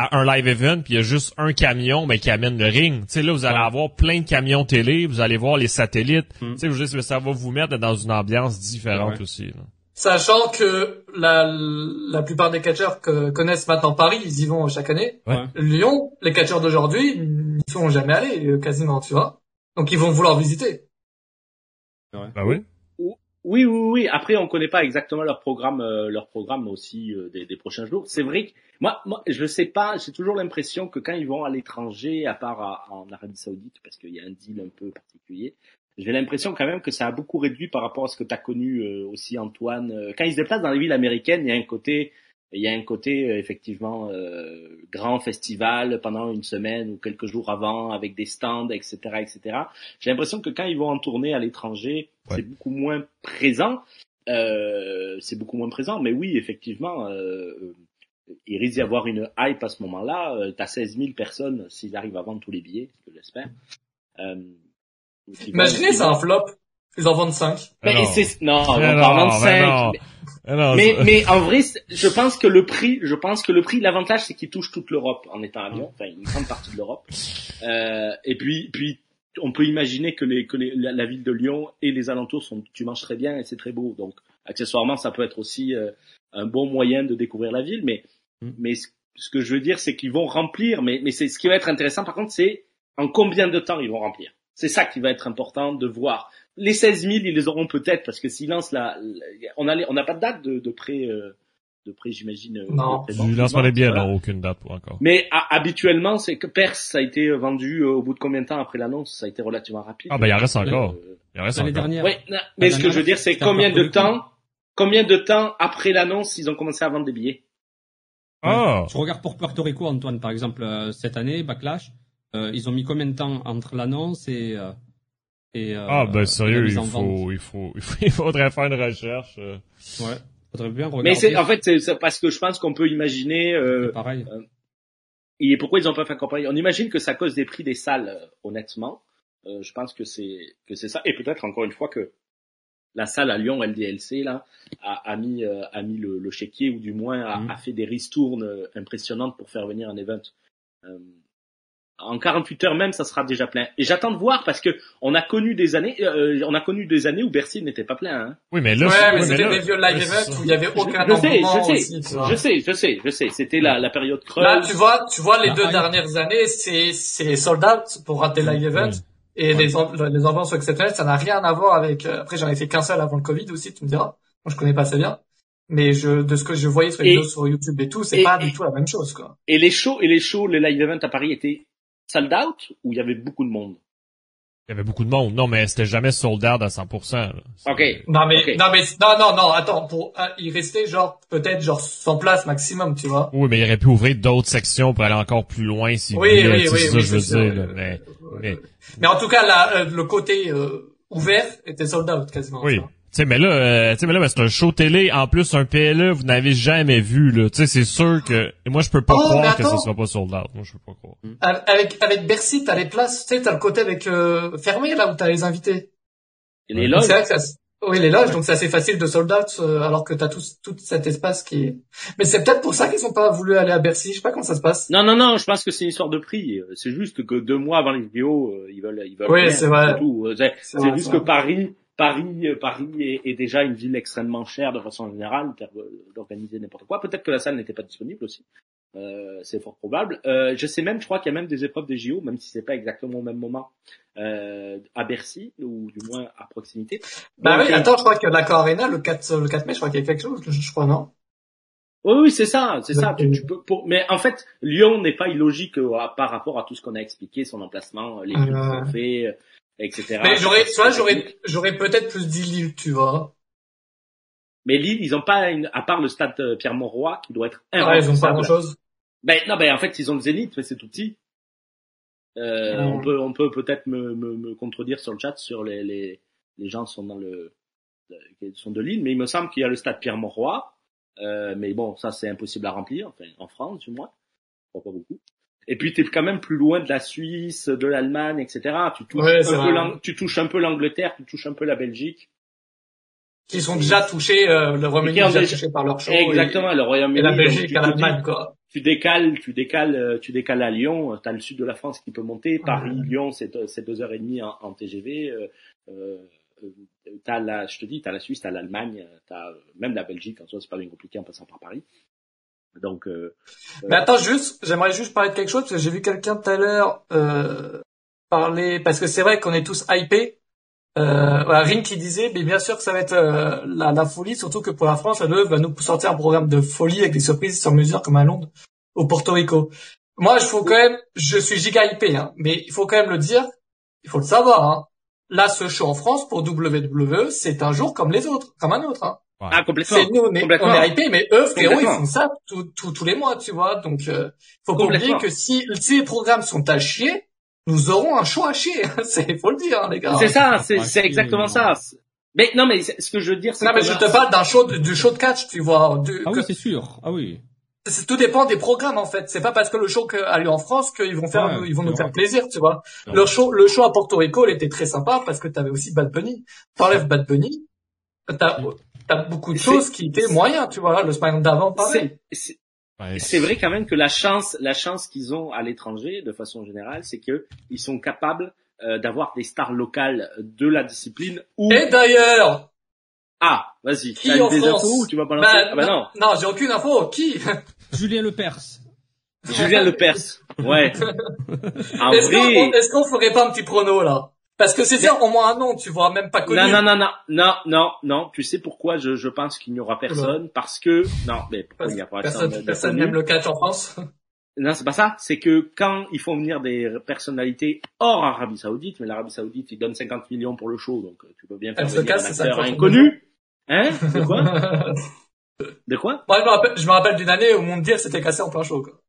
S1: à un live event puis il y a juste un camion mais qui amène le ring. Tu sais, là, vous allez
S4: Ouais.
S1: avoir plein de camions télé. Vous allez voir les satellites.
S4: Mm.
S1: Tu sais, je veux dire, ça va vous mettre dans une ambiance différente
S4: Ouais.
S1: aussi. là.
S2: Sachant que la, la plupart des catcheurs que connaissent maintenant Paris, ils y vont chaque année.
S1: Ouais.
S2: Lyon, les catcheurs d'aujourd'hui, ils n'y sont jamais allés, euh, quasiment, tu vois. Donc ils vont vouloir visiter.
S1: Ben oui.
S3: Oui, oui, oui. Après, on connaît pas exactement leur programme, euh, leur programme aussi euh, des, des prochains jours. C'est vrai que moi, moi, je sais pas. J'ai toujours l'impression que quand ils vont à l'étranger, à part à- en Arabie Saoudite, parce qu'il y a un deal un peu particulier, j'ai l'impression quand même que ça a beaucoup réduit par rapport à ce que tu as connu euh, aussi, Antoine. Euh, Quand ils se déplacent dans les villes américaines, il y a un côté, il y a un côté euh, effectivement euh, grand festival pendant une semaine ou quelques jours avant, avec des stands, etc., etc. J'ai l'impression que quand ils vont en tournée à l'étranger,
S1: Ouais.
S3: c'est beaucoup moins présent. Euh, c'est beaucoup moins présent, mais oui, effectivement, euh, euh, il risque d'y avoir une hype à ce moment-là. Euh, T'as 16 000 personnes s'ils arrivent à vendre tous les billets, ce que j'espère. Euh,
S2: Imaginez, un flop. Ils en vendent 5.
S3: Mais
S1: Ben non.
S3: c'est- non, on
S1: Ben
S3: va en
S1: ben
S3: 5.
S1: non. Ah non,
S3: Mais, mais en vrai, je pense que le prix, je pense que le prix, l'avantage, c'est qu'il touche toute l'Europe en étant à Lyon, enfin une grande partie de l'Europe. Euh, et puis, puis, on peut imaginer que les, que les, la, la ville de Lyon et les alentours sont, tu manges très bien et c'est très beau. Donc, accessoirement, ça peut être aussi euh, un bon moyen de découvrir la ville. Mais,
S4: Mm.
S3: mais ce, ce que je veux dire, c'est qu'ils vont remplir. Mais, mais c'est ce qui va être intéressant, par contre, c'est en combien de temps ils vont remplir. C'est ça qui va être important de voir. Les 16 000, ils les auront peut-être parce que s'ils lancent la, la- on a, les- on n'a pas de date de, de pré, euh, de j'imagine. euh,
S2: Non.
S3: pré-vente,
S1: Du lancement des billets, aucune date encore.
S3: Mais a- habituellement, c'est que Perse, ça a été vendu euh, au bout de combien de temps après l'annonce Ça a été relativement rapide.
S1: Ah ben il en reste encore.
S3: Euh,
S1: Il en reste
S4: L'année
S1: encore.
S4: dernière.
S3: ouais, mais ce que je veux dire, c'est combien de temps, combien de temps après l'annonce, ils ont commencé à vendre des billets?
S1: Ah!
S4: Je regarde pour Puerto Rico, Antoine, par exemple, cette année, Backlash, euh, ils ont mis combien de temps entre l'annonce et, euh, et euh,
S1: Ah ben sérieux, il faut, il faut, il faut, *laughs* il faudrait faire une recherche. euh.
S4: Ouais, faudrait bien regarder.
S3: Mais c'est, en fait, c'est c'est parce que je pense qu'on peut imaginer. Euh,
S4: pareil.
S3: Et pourquoi ils ont pas fait campagne On imagine que à cause des prix des salles, euh, honnêtement. Euh, je pense que c'est que c'est ça. Et peut-être encore une fois que la salle à Lyon, LDLC, là, a, a mis euh, a mis le, le chéquier ou du moins a,
S4: Mhm.
S3: a fait des ristournes euh, impressionnantes pour faire venir un event. Euh, en 48 heures même, ça sera déjà plein. Et j'attends de voir parce que on a connu des années, euh, on a connu des années où Bercy n'était pas plein. Hein.
S1: Oui, mais là,
S2: ouais, mais
S1: oui,
S2: c'était des vieux live
S1: c'est
S2: events
S1: ça.
S2: où il y avait aucun
S3: je sais, je sais,
S2: tu vois.
S3: je sais, je sais, je sais. C'était la, la période creuse.
S2: Là, tu vois, tu vois, les
S4: La
S2: deux dernières années, c'est, c'est sold out pour rater live event.
S1: Oui.
S2: Et
S4: Ouais.
S2: les, am- les ambiances sont exceptionnelles, ça n'a rien à voir avec, euh, après j'en ai fait qu'un seul avant le Covid aussi, tu me diras. Moi, je connais pas assez bien. Mais je, de ce que je voyais sur les
S3: Et-
S2: vidéos sur YouTube et tout, c'est pas
S3: et-
S2: du tout la même chose, quoi.
S3: Et les shows, et les shows, les live events à Paris étaient sold out ou il y avait beaucoup de monde?
S1: Il y avait beaucoup de monde. Non, mais c'était jamais sold out à 100%. Là. C'est-
S3: Ok.
S2: Non, mais, non, mais, non, non, non, attends, pour, ah, il restait genre, peut-être genre 100 places maximum, tu vois.
S1: Oui, mais il aurait pu ouvrir d'autres sections pour aller encore plus loin si
S2: Oui,
S1: voulait,
S2: oui, oui,
S1: c'est ça
S2: oui,
S1: je veux
S2: sûr.
S1: dire. là, mais, mais,
S2: Mais en tout cas, là, euh, le côté, euh, ouvert était sold out quasiment.
S1: oui. Sais, mais là, euh, tu sais, mais là, ben, c'est un show télé, en plus un PLE, vous n'avez jamais vu, là. Tu sais, c'est sûr que, et moi, je peux pas
S2: Oh,
S1: croire que ça sera pas sold out. Moi, je peux pas croire.
S2: Avec, avec Bercy, t'as les places, tu sais, t'as le côté avec, euh, fermé, là, où t'as les invités.
S3: Et les loges
S2: C'est vrai que ça, oui, les loges, donc c'est assez facile de sold out, euh, alors que t'as tout, tout cet espace qui est... Mais c'est peut-être pour ça qu'ils ont pas voulu aller à Bercy, je sais pas comment ça se passe.
S3: Non, non, non, je pense que c'est une histoire de prix. C'est juste que deux mois avant les vidéos, euh, ils veulent, ils veulent.
S2: Oui, c'est vrai.
S3: tout. Euh, C'est
S2: C'est
S3: c'est
S2: vrai,
S3: juste
S2: c'est
S3: que. Paris, Paris, euh, Paris est, est déjà une ville extrêmement chère de façon générale euh, d'organiser n'importe quoi. Peut-être que la salle n'était pas disponible aussi. Euh, c'est fort probable. Euh, je sais même, je crois qu'il y a même des épreuves des JO, même si c'est pas exactement au même moment, euh, à Bercy ou du moins à proximité.
S2: Bah
S3: Donc,
S2: oui,
S3: euh,
S2: attends, je crois que l'Accor Arena, le 4, le 4 mai, je crois qu'il y a quelque chose, je, crois, non?
S3: Oui, oui, c'est ça, c'est ça. Tu, peux, pour... Mais en fait, Lyon n'est pas illogique par rapport à tout ce qu'on a expliqué, son emplacement, les villes qu'on fait, etc.
S2: Mais j'aurais, vois, j'aurais, j'aurais peut-être plus dit Lille, tu vois.
S3: Mais Lille, ils ont pas, une... à part le stade euh, Pierre-Mauroy, qui doit être
S2: Ouais, Ah, ils ont pas grand chose.
S3: Ben non, ben en fait, ils ont le Zénith, mais c'est tout petit. Euh,
S2: Mm.
S3: On peut, on peut peut-être me, me, me contredire sur le chat sur les, les, les gens sont dans le qui sont de Lille, mais il me semble qu'il y a le stade Pierre-Mauroy. Euh, mais bon, ça c'est impossible à remplir, enfin en France du moins, pas beaucoup. Et puis tu es quand même plus loin de la Suisse, de l'Allemagne, etc. Tu touches,
S2: Ouais,
S3: un peu
S2: vrai.
S3: l'Ang- tu touches un peu l'Angleterre, tu touches un peu la Belgique.
S2: Qui sont déjà touchés, euh, le Royaume-Uni déjà touché par leur show.
S3: Exactement, le Royaume-Uni.
S2: et la Belgique l'Allemagne, quoi.
S3: tu décales, tu décales, euh, tu décales à Lyon. T'as le sud de la France qui peut monter. Paris, Lyon, c'est deux- c'est deux heures et demie en, en TGV. Euh, euh, euh, t'as la, je te dis, t'as la Suisse, t'as l'Allemagne, euh, t'as euh, même la Belgique. En soi, c'est pas bien compliqué en passant par Paris. Donc, euh,
S2: Mais attends, juste, j'aimerais juste parler de quelque chose, parce que j'ai vu quelqu'un tout à l'heure euh, parler, parce que c'est vrai qu'on est tous hypés. Euh, voilà, Ring qui disait, mais bien sûr que ça va être euh, la, la folie, surtout que pour la France, elle va nous sortir un programme de folie avec des surprises sur mesure comme à Londres, au Porto Rico. Moi, je faut quand même, je suis giga hypé, hein, mais il faut quand même le dire, il faut le savoir. Hein. Là, ce show en France pour WWE, c'est un jour comme les autres, comme un autre. Hein.
S3: Ah complètement.
S2: C'est nous, on est,
S3: Complètement.
S2: on est hypé, mais eux, frérot, ils font ça tout- tout- tous les mois, tu vois. Donc, euh, faut pas oublier que si, si les programmes sont à chier, nous aurons un show à chier. *laughs* C'est, faut le dire, hein, les gars.
S3: C'est ça, c'est c'est exactement ça. Mais non, mais ce que je veux dire, c'est
S2: Non, mais je te parle d'un show, de- du show de catch, tu vois. Du,
S4: Ah
S2: que-
S4: oui, c'est sûr. Ah oui.
S2: tout dépend des programmes, en fait. C'est pas parce que le show que- a lieu en France qu'ils vont faire,
S4: Ouais,
S2: ils vont nous faire plaisir, tu vois. Le show, le show à Porto Rico, il était très sympa parce que t'avais aussi Bad Bunny. T'enlèves Bad Bunny, t'as, t'as beaucoup de choses qui étaient moyens, tu vois. Le SmackDown d'avant, pareil.
S3: c'est- c'est-
S1: Ouais.
S3: c'est vrai quand même que la chance, la chance qu'ils ont à l'étranger, de façon générale, c'est que ils sont capables euh, d'avoir des stars locales de la discipline ou
S2: Et d'ailleurs,
S3: ah, vas-y,
S2: Qui en
S3: des
S2: France
S3: infos ou tu vas balancer
S2: Bah,
S3: Ah bah non,
S2: non, j'ai aucune info. Qui *laughs*
S4: Julien Lepers.
S3: Julien Lepers. Ouais. *laughs*
S2: Qu'on est-ce qu'on ferait pas un petit prono là? Parce que c'est ça, au moins un nom, tu vois, même pas connu.
S3: Non, non, non, non, non, non, non. Tu sais pourquoi je, je pense qu'il n'y aura personne? Parce que non, mais pourquoi il n'y a pas
S2: Personne, n'aime le catch en France.
S3: Non, c'est pas ça. C'est que quand ils font venir des personnalités hors Arabie Saoudite, mais l'Arabie Saoudite, ils donnent 50 millions pour le show, donc euh, tu peux bien faire venir
S2: casse,
S3: un acteur
S2: 50
S3: inconnu. Hein? De quoi? *laughs* De quoi?
S2: Moi, je me rappelle, d'une année où Mondir s'était cassé en plein show. Quoi.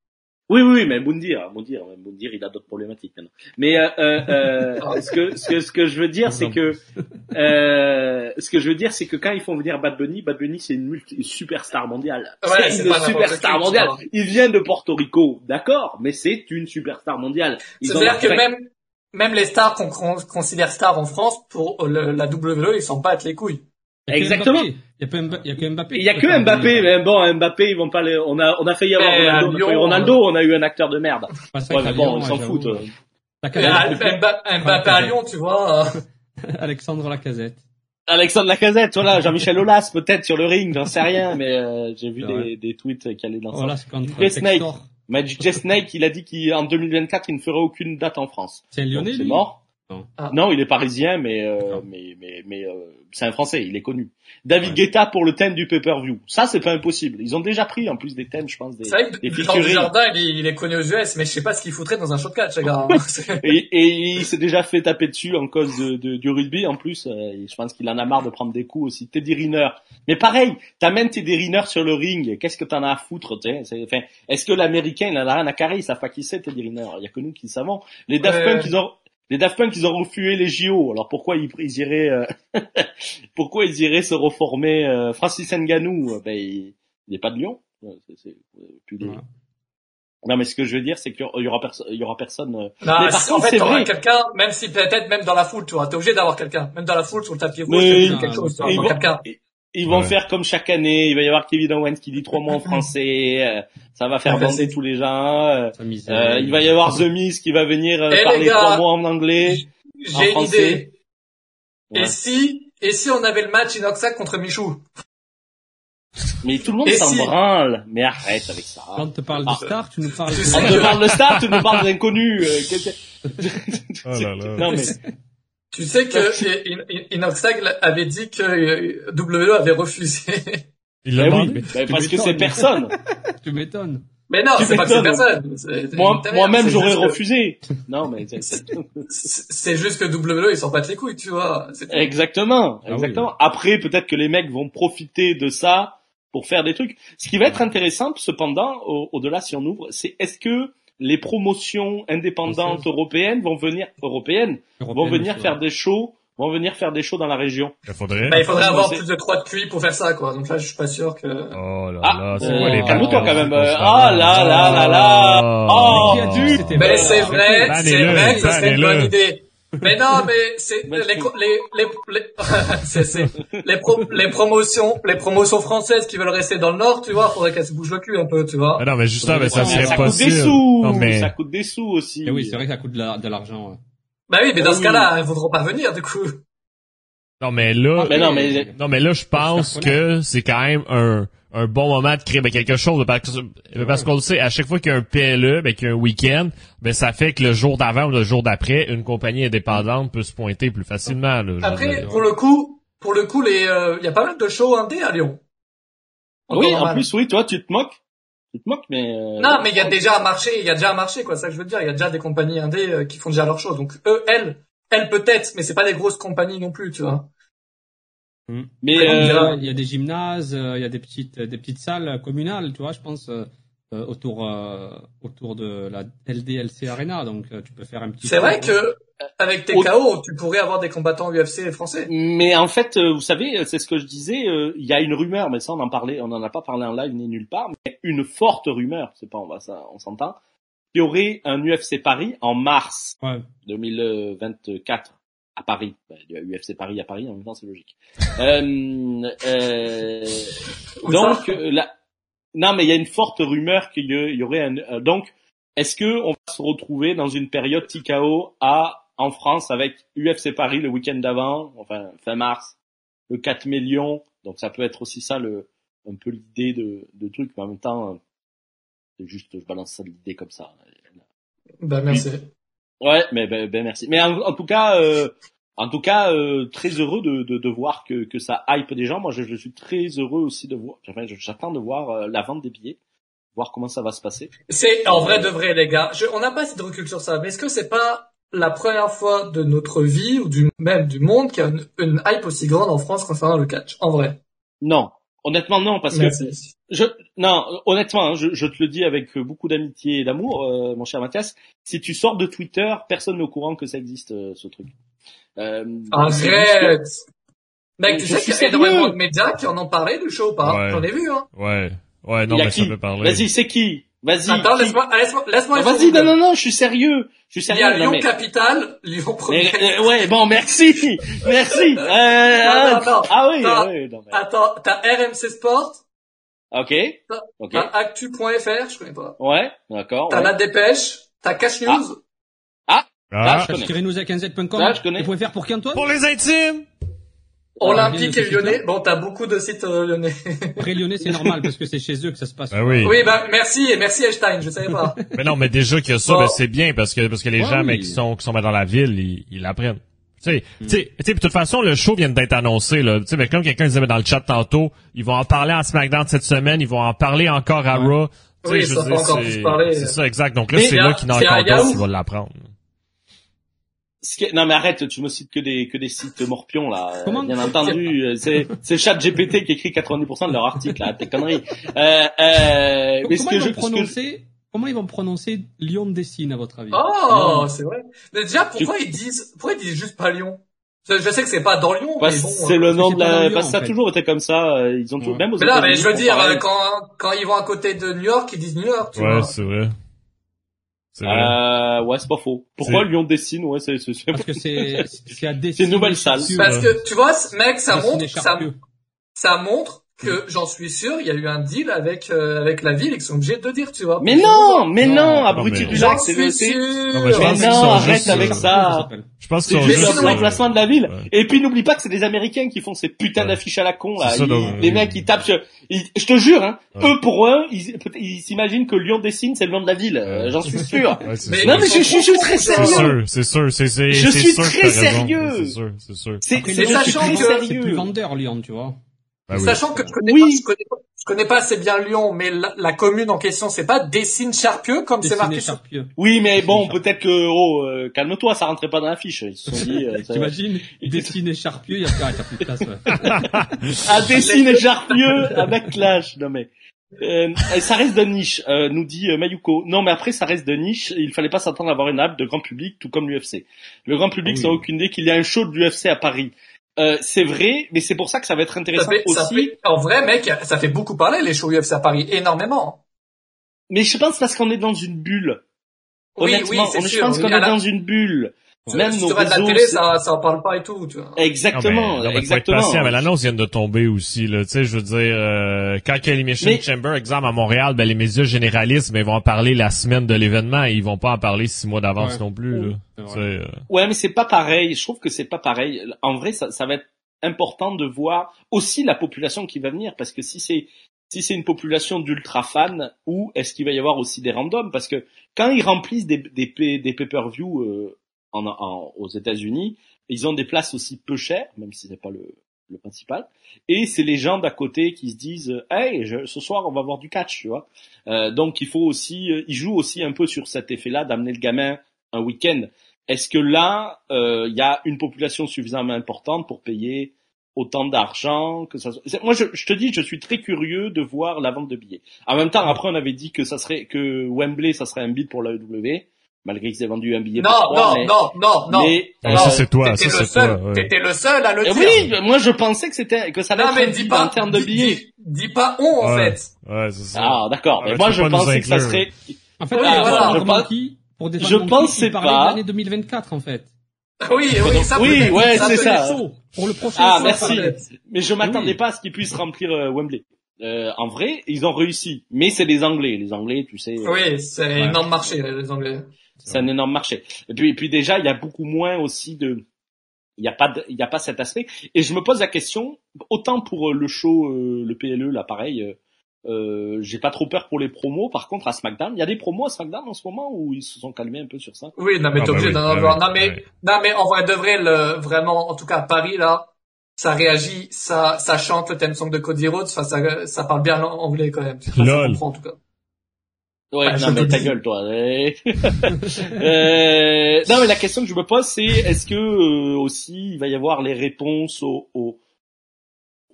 S3: Oui, oui, mais Moundir, Moundir, Moundir, il a d'autres problématiques maintenant. Mais euh, euh, euh, ce que ce que ce que je veux dire, c'est que *laughs* euh, ce que je veux dire, c'est que quand ils font venir Bad Bunny, Bad Bunny, c'est une, une superstar mondiale.
S2: Ouais,
S3: c'est une superstar mondiale.
S2: vois.
S3: Il vient de Porto Rico, d'accord, mais c'est une superstar mondiale.
S2: C'est-à-dire que même même les stars qu'on con- considère stars en France, pour le- la WWE, ils s'en battent les couilles.
S4: Il y a que
S3: Exactement.
S4: Mbappé. Il y a que Mbappé.
S3: Il y a que Mbappé, mais bon, Mbappé, ils vont pas les, on a, on a failli avoir Ronaldo, on a eu Ronaldo, on a eu un acteur de merde. Ouais, mais bon,
S4: Lyon,
S3: on s'en fout. euh.
S2: Mba- Mbappé à Lyon, tu vois. *laughs*
S4: Alexandre Lacazette.
S3: Alexandre Lacazette, voilà, Jean-Michel Aulas, peut-être sur le ring, j'en sais rien, mais euh, j'ai vu des, tweets qui allaient dans ça.
S4: Voilà,
S3: Snake. Snake, il a dit qu'en 2024, il ne ferait aucune date en France.
S4: C'est un Lyonnais,
S3: c'est
S4: lui?
S3: mort.
S4: Non.
S2: Ah.
S3: Non, il est parisien, mais euh, mais mais mais euh, c'est un Français, il est connu. David
S4: Ouais.
S3: Guetta pour le thème du pay-per-view. Ça, c'est pas impossible. Ils ont déjà pris en plus des thèmes, je pense, des,
S2: C'est vrai que
S3: des
S2: Jean. Dujardin, il est, il est connu aux US, mais je sais pas ce qu'il foutrait dans un show de catch, les gars. C'est- *laughs*
S3: Et, et il s'est déjà fait taper dessus en cause de, de- du rugby. En plus, euh, je pense qu'il en a marre de prendre des coups aussi. Teddy Riner. Mais pareil, t'amènes Teddy Riner sur le ring. Qu'est-ce que t'en as à foutre Est-ce que l'américain, il en a rien à carrer Ils savent pas qui c'est Teddy Riner? Il y a que nous qui le savons. Les Daft. Punk, ils ont... Les Daft Punk, ils ont refusé les JO. Alors pourquoi ils, ils iraient, euh, *laughs* pourquoi ils iraient se reformer euh, Francis Ngannou, euh, ben il, il est pas de Lyon. Euh, euh, plus. Non, mais ce que je veux dire, c'est qu'il y aura personne, il y aura personne.
S2: Non,
S3: Mais par
S2: si- en
S3: contre,
S2: fait, t'auras quelqu'un, même si peut-être même dans la foule, tu vois, t'es obligé d'avoir quelqu'un. Même dans la foule, sur le tapis rouge,
S3: Mais-
S2: quelque chose, quelqu'un.
S3: Ils vont
S1: Ouais.
S3: faire comme chaque année. Il va y avoir Kevin Owens qui dit trois mots en *laughs* français. euh, ça va faire bander tous les gens. euh, euh, il va y avoir The Miz qui va venir euh,
S2: Eh,
S3: parler
S2: gars,
S3: trois mots en anglais.
S2: J'ai une
S3: français.
S2: idée.
S3: Ouais.
S2: Et si, et si on avait le match Inoxac contre Michou?
S3: Mais tout le monde s'en
S2: si-
S3: branle. Mais arrête avec ça.
S4: Quand on te parle
S3: Ah.
S4: de star, tu nous parles
S2: Tu
S4: de...
S2: sais
S3: On te parle de star, tu nous parles euh, que-
S1: Oh là là. *laughs*
S3: non mais
S2: Tu sais que In- In- Inoxtag avait dit que euh, WWE avait refusé. *laughs*
S1: Il l'a
S3: Ben oui, ben
S4: Tu
S3: parce que c'est personne. *laughs*
S4: Tu m'étonnes.
S2: Mais non, c'est pas que c'est personne.
S3: Moi, moi-même j'aurais
S2: que-
S3: refusé. *laughs* Non mais c'est-
S2: juste que WWE, ils s'en battent les couilles, tu vois.
S3: Exactement,
S4: Ah oui.
S3: exactement. Après, peut-être que les mecs vont profiter de ça pour faire des trucs. Ce qui va être intéressant, cependant, au- au-delà si on ouvre, c'est est-ce que les promotions indépendantes européennes vont venir européennes vont venir
S4: aussi,
S3: faire
S4: ouais.
S3: des shows vont venir faire des shows dans la région.
S1: Il faudrait.
S2: Bah, il faudrait
S3: Ouais,
S2: avoir plus de 3 de QI pour faire ça, quoi. Donc là, je suis pas sûr que...
S1: Oh là
S3: Ah,
S1: là, c'est
S3: euh,
S1: quoi les
S3: calme-toi quand même, euh, ah là là là là. Oh,
S4: c'était
S2: Mais
S4: bon
S2: c'est vrai,
S1: Bannez-le,
S2: c'est vrai que ce serait une bonne idée. Mais non, mais c'est *laughs* les, les, les, les, *laughs* c'est, c'est, les, pro- les promotions, les promotions françaises qui veulent rester dans le Nord, tu vois, faudrait qu'elles se bougent le cul un peu, tu vois.
S1: Ah non, mais justement, mais ça
S3: Ouais,
S1: serait
S3: ça coûte
S1: possible.
S3: des sous.
S1: Non, mais,
S3: Ça coûte des sous aussi.
S4: Eh oui, c'est vrai que ça coûte de la- de l'argent. ouais.
S2: Bah oui, mais dans
S3: Ah
S2: ce cas-là, ils voudront pas venir, du coup.
S1: non, mais là,
S3: Mais non, mais
S1: non, mais là, je pense que c'est quand même un, un bon moment de créer ben, quelque chose. Parce, parce qu'on le sait, à chaque fois qu'il y a un PLE, ben, qu'il y a un week-end, ben, ça fait que le jour d'avant ou le jour d'après, une compagnie indépendante peut se pointer plus facilement. Là,
S2: Après, pour le coup, pour le coup, les, euh, il y a pas mal de shows indés à Lyon.
S3: Oui,
S2: temps
S3: en plus, oui, toi, tu te moques. Tu te moques, mais... euh,
S2: Non, mais il y a déjà un marché, il y a déjà un marché, quoi, c'est ça que je veux dire. Il y a déjà des compagnies indées euh, qui font déjà leurs shows. Donc, eux, elles, elles peut-être, mais c'est pas des grosses compagnies non plus, tu vois.
S3: Mais
S2: Ouais, on
S3: euh,
S4: Il y a des gymnases, euh, il y a des petites, des petites salles communales, tu vois, je pense, autour, euh, autour de la LDLC Arena. Donc, euh, tu peux faire un petit.
S2: C'est vrai que, avec tes
S3: Au-
S2: KO, tu pourrais avoir des combattants UFC français.
S3: Mais en fait, euh, vous savez, c'est ce que je disais. euh, Il y a une rumeur, mais ça on en parlait, on n'en a pas parlé en live ni nulle part. Mais une forte rumeur, c'est pas, on va ça, on s'entend. Il y aurait un UFC Paris en mars
S4: Ouais.
S3: 2024 à Paris. Ben, Il y a UFC Paris à Paris, en même temps c'est logique. *laughs* euh, euh, donc euh, là, non, mais il y a une forte rumeur qu'il y aurait un. euh, donc, est-ce que on va se retrouver dans une période TKO à en France avec UFC Paris le week-end d'avant, enfin fin mars, le 4 millions. Donc ça peut être aussi ça le un peu l'idée de, de truc, mais en même temps, euh, c'est juste je balance ça l'idée comme ça.
S2: Bah, merci.
S3: Ouais, mais ben, ben, merci. Mais en, en tout cas, euh, en tout cas, euh, très heureux de, de, de voir que, que ça hype des gens. Moi, je, je suis très heureux aussi de voir. Enfin, j'attends de voir euh, la vente des billets, voir comment ça va se passer.
S2: C'est, en vrai de vrai, les gars. Je- on n'a pas assez de recul sur ça, mais est-ce que c'est pas la première fois de notre vie, ou du, même du monde, qu'il y a une, une hype aussi grande en France concernant le catch? En vrai.
S3: Non, honnêtement non, parce que
S2: Merci.
S3: je, non, honnêtement, hein, je, je te le dis avec beaucoup d'amitié et d'amour, euh, mon cher Mathias. Si tu sors de Twitter, personne n'est au courant que ça existe euh, ce truc. Euh, que-
S2: Arrête! Mec, tu sais qu'il y a énormément de médias qui en ont parlé du show ou pas?
S1: Ouais.
S2: J'en ai vu, hein.
S1: Ouais. Ouais, non, mais
S3: qui
S1: ça peut parler.
S3: Vas-y, c'est qui Vas-y.
S2: Attends,
S3: qui
S2: laisse-moi, laisse-moi, laisse-moi
S3: Ah, Vas-y, non, non, non, je suis sérieux. Je suis
S2: Il y
S3: sérieux.
S2: a Lyon
S3: mais-
S2: Capital, Lyon Premier.
S3: Mais, euh, ouais, bon, merci, *laughs* merci. Euh,
S2: non, non.
S3: ah oui,
S2: Non.
S3: oui, non, mais-
S2: Attends, t'as RMC Sport,
S3: ok,
S2: t'as Actu.fr, je connais pas.
S3: ouais, d'accord.
S2: T'as
S3: ouais.
S2: La Dépêche, t'as Cash News.
S3: Là,
S1: Ah,
S3: je connais.
S4: Tirez-nous à 15 .com.
S3: Ça, je connais.
S4: Faire pour qui, Antoine?
S1: Pour les intimes!
S2: Olympique et Lyonnais. Bon, t'as beaucoup de sites euh, lyonnais. *laughs*
S4: Après Lyonnais, c'est normal parce que c'est chez eux que ça se passe.
S1: Ben oui.
S2: oui, bah, merci, et merci Einstein, je savais pas. *laughs*
S1: Mais non, mais déjà qu'il y a ça,
S2: Bon.
S1: ben, c'est bien parce que parce que les
S4: Ouais,
S1: gens mais, qui sont qui sont ben, dans la ville, ils, ils l'apprennent. Tu sais,
S2: Hmm.
S1: tu sais, tu sais, de toute façon, le show vient d'être annoncé là. Tu sais, mais comme quelqu'un disait dans le chat tantôt, ils vont en parler à SmackDown cette semaine, ils vont en parler encore à
S4: Ouais.
S1: Raw.
S2: Oui,
S1: je
S2: ça
S1: dire,
S2: encore
S1: c'est-
S2: plus parler.
S1: C'est ça, exact. Donc là, c'est là qu'il y en a encore d'autres qui vont l'apprendre.
S3: Ce qui est- Non mais arrête, tu me cites que des que des sites morpions là. *laughs*
S4: Comment-
S3: Bien entendu, euh, c'est c'est Chat GPT qui écrit 90% de leurs articles là, tes conneries. Euh, euh, mais ce
S4: Comment
S3: que
S4: ils
S3: je,
S4: prononcer Comment ils vont prononcer Lyon Dessine à votre avis?
S2: Oh, c'est vrai. Mais déjà, pourquoi ils disent, pourquoi ils disent juste pas Lyon? Je sais que c'est pas dans Lyon,
S3: Parce-
S2: mais bon.
S3: c'est le nom de la,
S4: Lyon,
S3: parce que ça a toujours été comme ça. euh, Ils ont toujours,
S4: Ouais.
S3: même aux
S2: Mais là, mais je veux dire, euh, quand, quand ils vont à côté de New York, ils disent New York, tu
S1: Ouais,
S2: vois.
S1: c'est vrai.
S3: Euh, ouais, c'est pas faux. Pourquoi Lyon dessine? Ouais, c'est c'est- c'est-
S4: Parce que c'est c'est
S3: une nouvelle salle.
S2: Parce que, tu vois, mec, ça montre, ça, ça montre que, j'en suis sûr, il y a eu un deal avec, euh, avec la ville et qu'ils sont obligés de dire, tu vois.
S3: Mais non, mais non,
S4: Non,
S3: abruti du lac, c'est le, c'est,
S1: mais
S3: non, arrête avec
S1: euh,
S3: ça.
S1: Je pense
S3: C'est
S1: qu'ils sont
S3: juste
S2: sinon,
S3: remplacement de la ville.
S1: Ouais.
S3: Et puis n'oublie pas que c'est des Américains qui font ces putains
S1: Ouais.
S3: d'affiches à la con là.
S1: C'est ça,
S3: Ils-
S1: donc,
S3: les
S1: euh,
S3: mecs ils tapent. sur- ils- je te jure, hein,
S1: Ouais.
S3: eux pour eux, ils s'imaginent que Lyon dessine c'est le nom de la ville. Euh,
S1: Ouais.
S3: J'en suis sûr. *laughs*
S1: Ouais, c'est
S2: Mais
S1: sûr.
S3: non mais je, je- je suis très
S1: C'est
S3: sérieux.
S1: sûr, c'est sûr, c'est c'est
S3: Je
S1: c'est
S3: suis
S1: que
S3: très sérieux.
S1: C'est sûr, c'est sûr.
S3: C'est c'est-
S2: sachant
S3: très
S2: que
S4: C'est plus
S3: sérieux.
S4: vendeur Lyon, tu vois.
S1: Oui.
S2: Sachant que je connais,
S3: Oui.
S2: pas, je connais pas, je connais pas assez bien Lyon, mais la, la commune en question, c'est pas Dessine Charpieu, comme c'est marqué.
S4: Charpieu.
S3: Oui mais bon peut-être que oh euh, calme-toi ça rentrait pas dans l'affiche. Ils se sont dit. euh,
S4: T'imagines Dessine et Charpieu, il y a ah, plus de place. ouais. *laughs*
S3: à dessine et Jarpieux, à Backlash. Non mais Euh, ça reste de niche, euh, nous dit euh, Mayuko. Non, mais après, ça reste de niche. Il fallait pas s'attendre à avoir une app de grand public, tout comme l'UFC. Le grand public
S4: Oui.
S3: n'a aucune idée qu'il y a un show de l'UFC à Paris. Euh, c'est vrai, mais c'est pour ça que ça va être intéressant
S2: fait,
S3: aussi.
S2: fait- en vrai, mec, ça fait beaucoup parler les shows UFC à Paris, énormément.
S3: Mais je pense parce qu'on est dans une bulle.
S2: Oui,
S3: Honnêtement,
S2: oui, c'est
S3: on- je
S2: sûr.
S3: pense
S2: Oui,
S3: qu'on est
S2: la-
S3: dans une bulle.
S2: Tu-
S3: Même
S2: tu
S3: nos
S2: regardes la
S3: réseaux,
S2: télé, ça, ça en parle pas et tout, tu vois.
S3: Exactement,
S1: Non, mais, non, mais faut être
S3: exactement.
S1: patient, mais l'annonce vient de tomber aussi, là. Tu sais, je veux dire, euh, quand l'Elimination
S3: Mais-
S1: Chamber, exemple, à Montréal, ben, les médias généralistes, ben, ils vont en parler la semaine de l'événement, ils vont pas en parler six mois d'avance
S4: Ouais.
S1: non plus, là. Tu sais, euh,
S3: Ouais, mais c'est pas pareil. Je trouve que c'est pas pareil. En vrai, ça, ça va être important de voir aussi la population qui va venir, parce que si c'est si c'est une population d'ultra fans, ou est-ce qu'il va y avoir aussi des randoms? Parce que quand ils remplissent des des, des pay-per-view euh, en, en- aux États-Unis, ils ont des places aussi peu chères, même si c'est pas le le principal. Et c'est les gens d'à côté qui se disent, hey, ce soir on va voir du catch, tu vois. Euh, donc il faut aussi, euh, ils jouent aussi un peu sur cet effet-là d'amener le gamin un week-end. Est-ce que là, euh, il y a une population suffisamment importante pour payer autant d'argent que ça Moi, je, je te dis, je suis très curieux de voir la vente de billets. En même temps, après, on avait dit que ça serait que Wembley, ça serait un bid pour la EW, malgré qu'ils aient vendu un billet
S2: Non,
S3: pour trois,
S2: non,
S3: mais-
S2: non, non, non.
S3: mais,
S1: Non,
S3: euh,
S1: ça, c'est toi,
S2: T'étais
S1: ça,
S2: le
S1: c'est
S2: seul,
S1: toi, ouais.
S2: t'étais le seul à le
S3: euh,
S2: dire.
S3: oui, moi je pensais que c'était que ça allait
S2: Non,
S3: être
S2: mais dis pas,
S3: en termes de billets.
S2: dis- Dis pas on, en
S1: Ouais.
S2: fait.
S1: ouais, c'est ça.
S3: Ah, d'accord.
S1: Ah,
S3: Mais moi, je pensais que ça serait.
S4: En fait,
S2: Oui,
S4: pour
S2: voilà,
S3: je pense-
S4: Monkey, pour défendre
S3: je pensais pas.
S4: l'année 2024, en fait.
S2: Oui, oui, ça
S3: Oui,
S2: peut-être.
S3: ouais,
S2: ça
S3: c'est
S2: peut
S3: ça.
S4: Pour le prochain
S3: Ah, merci. Mais je m'attendais
S4: Oui.
S3: pas à ce qu'ils puissent remplir euh, Wembley. Euh, en vrai, ils ont réussi. Mais c'est les Anglais. Les Anglais, tu sais.
S2: Oui, c'est énorme marché, les Anglais.
S3: C'est un énorme marché. Et puis, et puis déjà, il y a beaucoup moins aussi de, il y a pas, de- il y a pas cet aspect. Et je me pose la question, autant pour euh, le show, euh, le PLE, là, pareil, euh, euh, j'ai pas trop peur pour les promos. Par contre, à SmackDown, il y a des promos à SmackDown en ce moment où ils se sont calmés un peu sur ça?
S2: Oui, non, mais
S1: Ah,
S2: t'es
S1: bah
S2: obligé
S1: oui,
S2: d'en
S1: ah
S2: avoir. non, mais,
S1: ouais.
S2: non, mais en vrai de vrai, le, vraiment, en tout cas, à Paris, là, ça réagit, ça, ça chante le theme song de Cody Rhodes, enfin, ça, ça parle bien l'anglais, quand même. Enfin, ça
S1: Lol.
S2: comprend, en tout cas.
S3: Ouais,
S2: Ah, je
S3: non, mais ta gueule, toi. ouais. *laughs* Euh, non, mais la question que je me pose, c'est est-ce que euh, aussi il va y avoir les réponses aux, aux,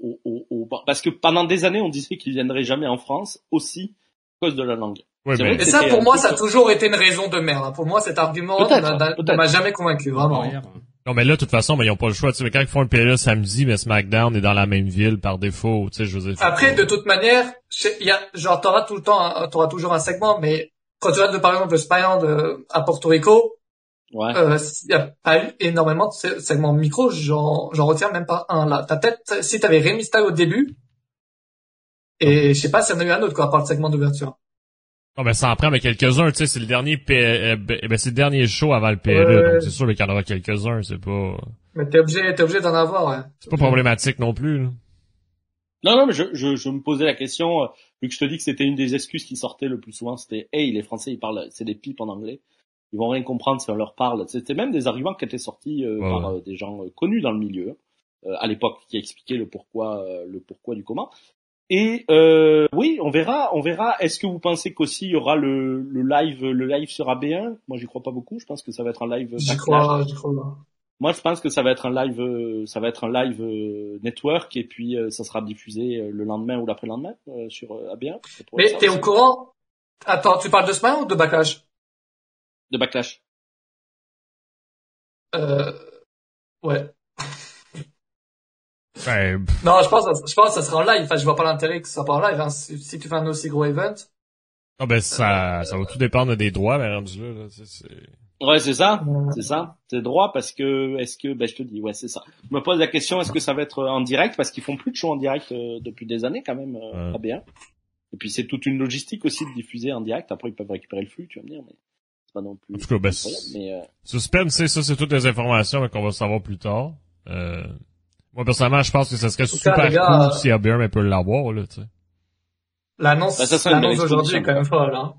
S3: aux, aux- parce que pendant des années on disait qu'ils viendraient jamais en France aussi à cause de la langue.
S1: Ouais, mais-
S2: Et ça, pour moi, ça a toujours été une raison de merde. hein. Pour moi, cet argument ne m'a jamais convaincu, vraiment.
S4: Derrière.
S1: Non, mais là, de toute façon, ben, ils ont pas le choix. Tu sais, mais quand ils font le PLE samedi, mais SmackDown est dans la même ville par défaut. Tu sais, je veux dire. faut
S2: Après, de toute manière, je- il y a, genre, t'auras tout le temps, un- t'auras toujours un segment, mais quand tu regardes, par exemple, le Spider de, à Porto Rico,
S3: Ouais.
S2: euh, il y a pas eu énormément de segments micro, j'en, j'en retiens même pas un là. T'as peut-être, si t'avais Rey Mysterio au début, et je sais pas s'il y en a eu un autre, quoi, à part le segment d'ouverture.
S1: Non, mais ça en prend, mais quelques-uns, tu sais, c'est le dernier P... euh, ben, ben, c'est le dernier show avant le PLE,
S2: Ouais.
S1: donc c'est sûr qu'il y en aura quelques-uns, c'est pas,
S2: Mais t'es obligé, t'es obligé d'en avoir, ouais.
S1: c'est pas problématique non plus, là.
S3: Non, non, mais je, je, je me posais la question, euh, vu que je te dis que c'était une des excuses qui sortait le plus souvent, c'était, hey, les Français, ils parlent, c'est des pipes en anglais. Ils vont rien comprendre si on leur parle. C'était même des arguments qui étaient sortis euh,
S1: Ouais,
S3: par euh, des gens euh, connus dans le milieu, euh, à l'époque, qui expliquaient le pourquoi, euh, le pourquoi du comment. Et euh, oui, on verra, on verra. Est-ce que vous pensez qu'aussi il y aura le, le live, le live sera B1 Moi, j'y crois pas beaucoup. Je pense que ça va être un live.
S2: J'y crois, j'y crois.
S3: Moi, je pense que ça va être un live, euh, ça va être un live euh, network et puis euh, ça sera diffusé le lendemain ou l'après-lendemain sur euh, AB1. Ça pourrait
S2: Mais t'es au courant? Attends, tu parles de Smile ou de Backlash?
S3: de backlash.
S2: Euh, ouais.
S1: Ben, pff,
S2: Non, je pense, je pense que ça sera en live. Enfin, je vois pas l'intérêt que ça soit pas en live. Hein. Si, si tu fais un aussi gros event.
S1: non, ben, ça, ça va tout dépendre des droits, mais rendu là, là, c'est...
S3: Ouais, c'est ça, c'est ça. C'est droit parce que est-ce que, ben je te dis, ouais, c'est ça. Je me pose la question, est-ce que ça va être en direct? Parce qu'ils font plus de shows en direct euh, depuis des années quand même euh,
S1: Ouais.
S3: AB1. Et puis c'est toute une logistique aussi de diffuser en direct. Après ils peuvent récupérer le flux, tu vas me dire, mais c'est pas non plus.
S1: En tout cas, ben,
S3: mais euh,
S1: Suspense, sais, ça, c'est toutes les informations mais qu'on va savoir plus tard. Euh, moi, personnellement, je pense que ça serait
S2: cas,
S1: super
S2: gars,
S1: cool
S2: euh,
S1: si AB1 mais peut l'avoir, là, tu sais.
S2: L'annonce,
S3: Bah, une
S2: l'annonce
S3: belle
S2: d'aujourd'hui est quand même folle, hein.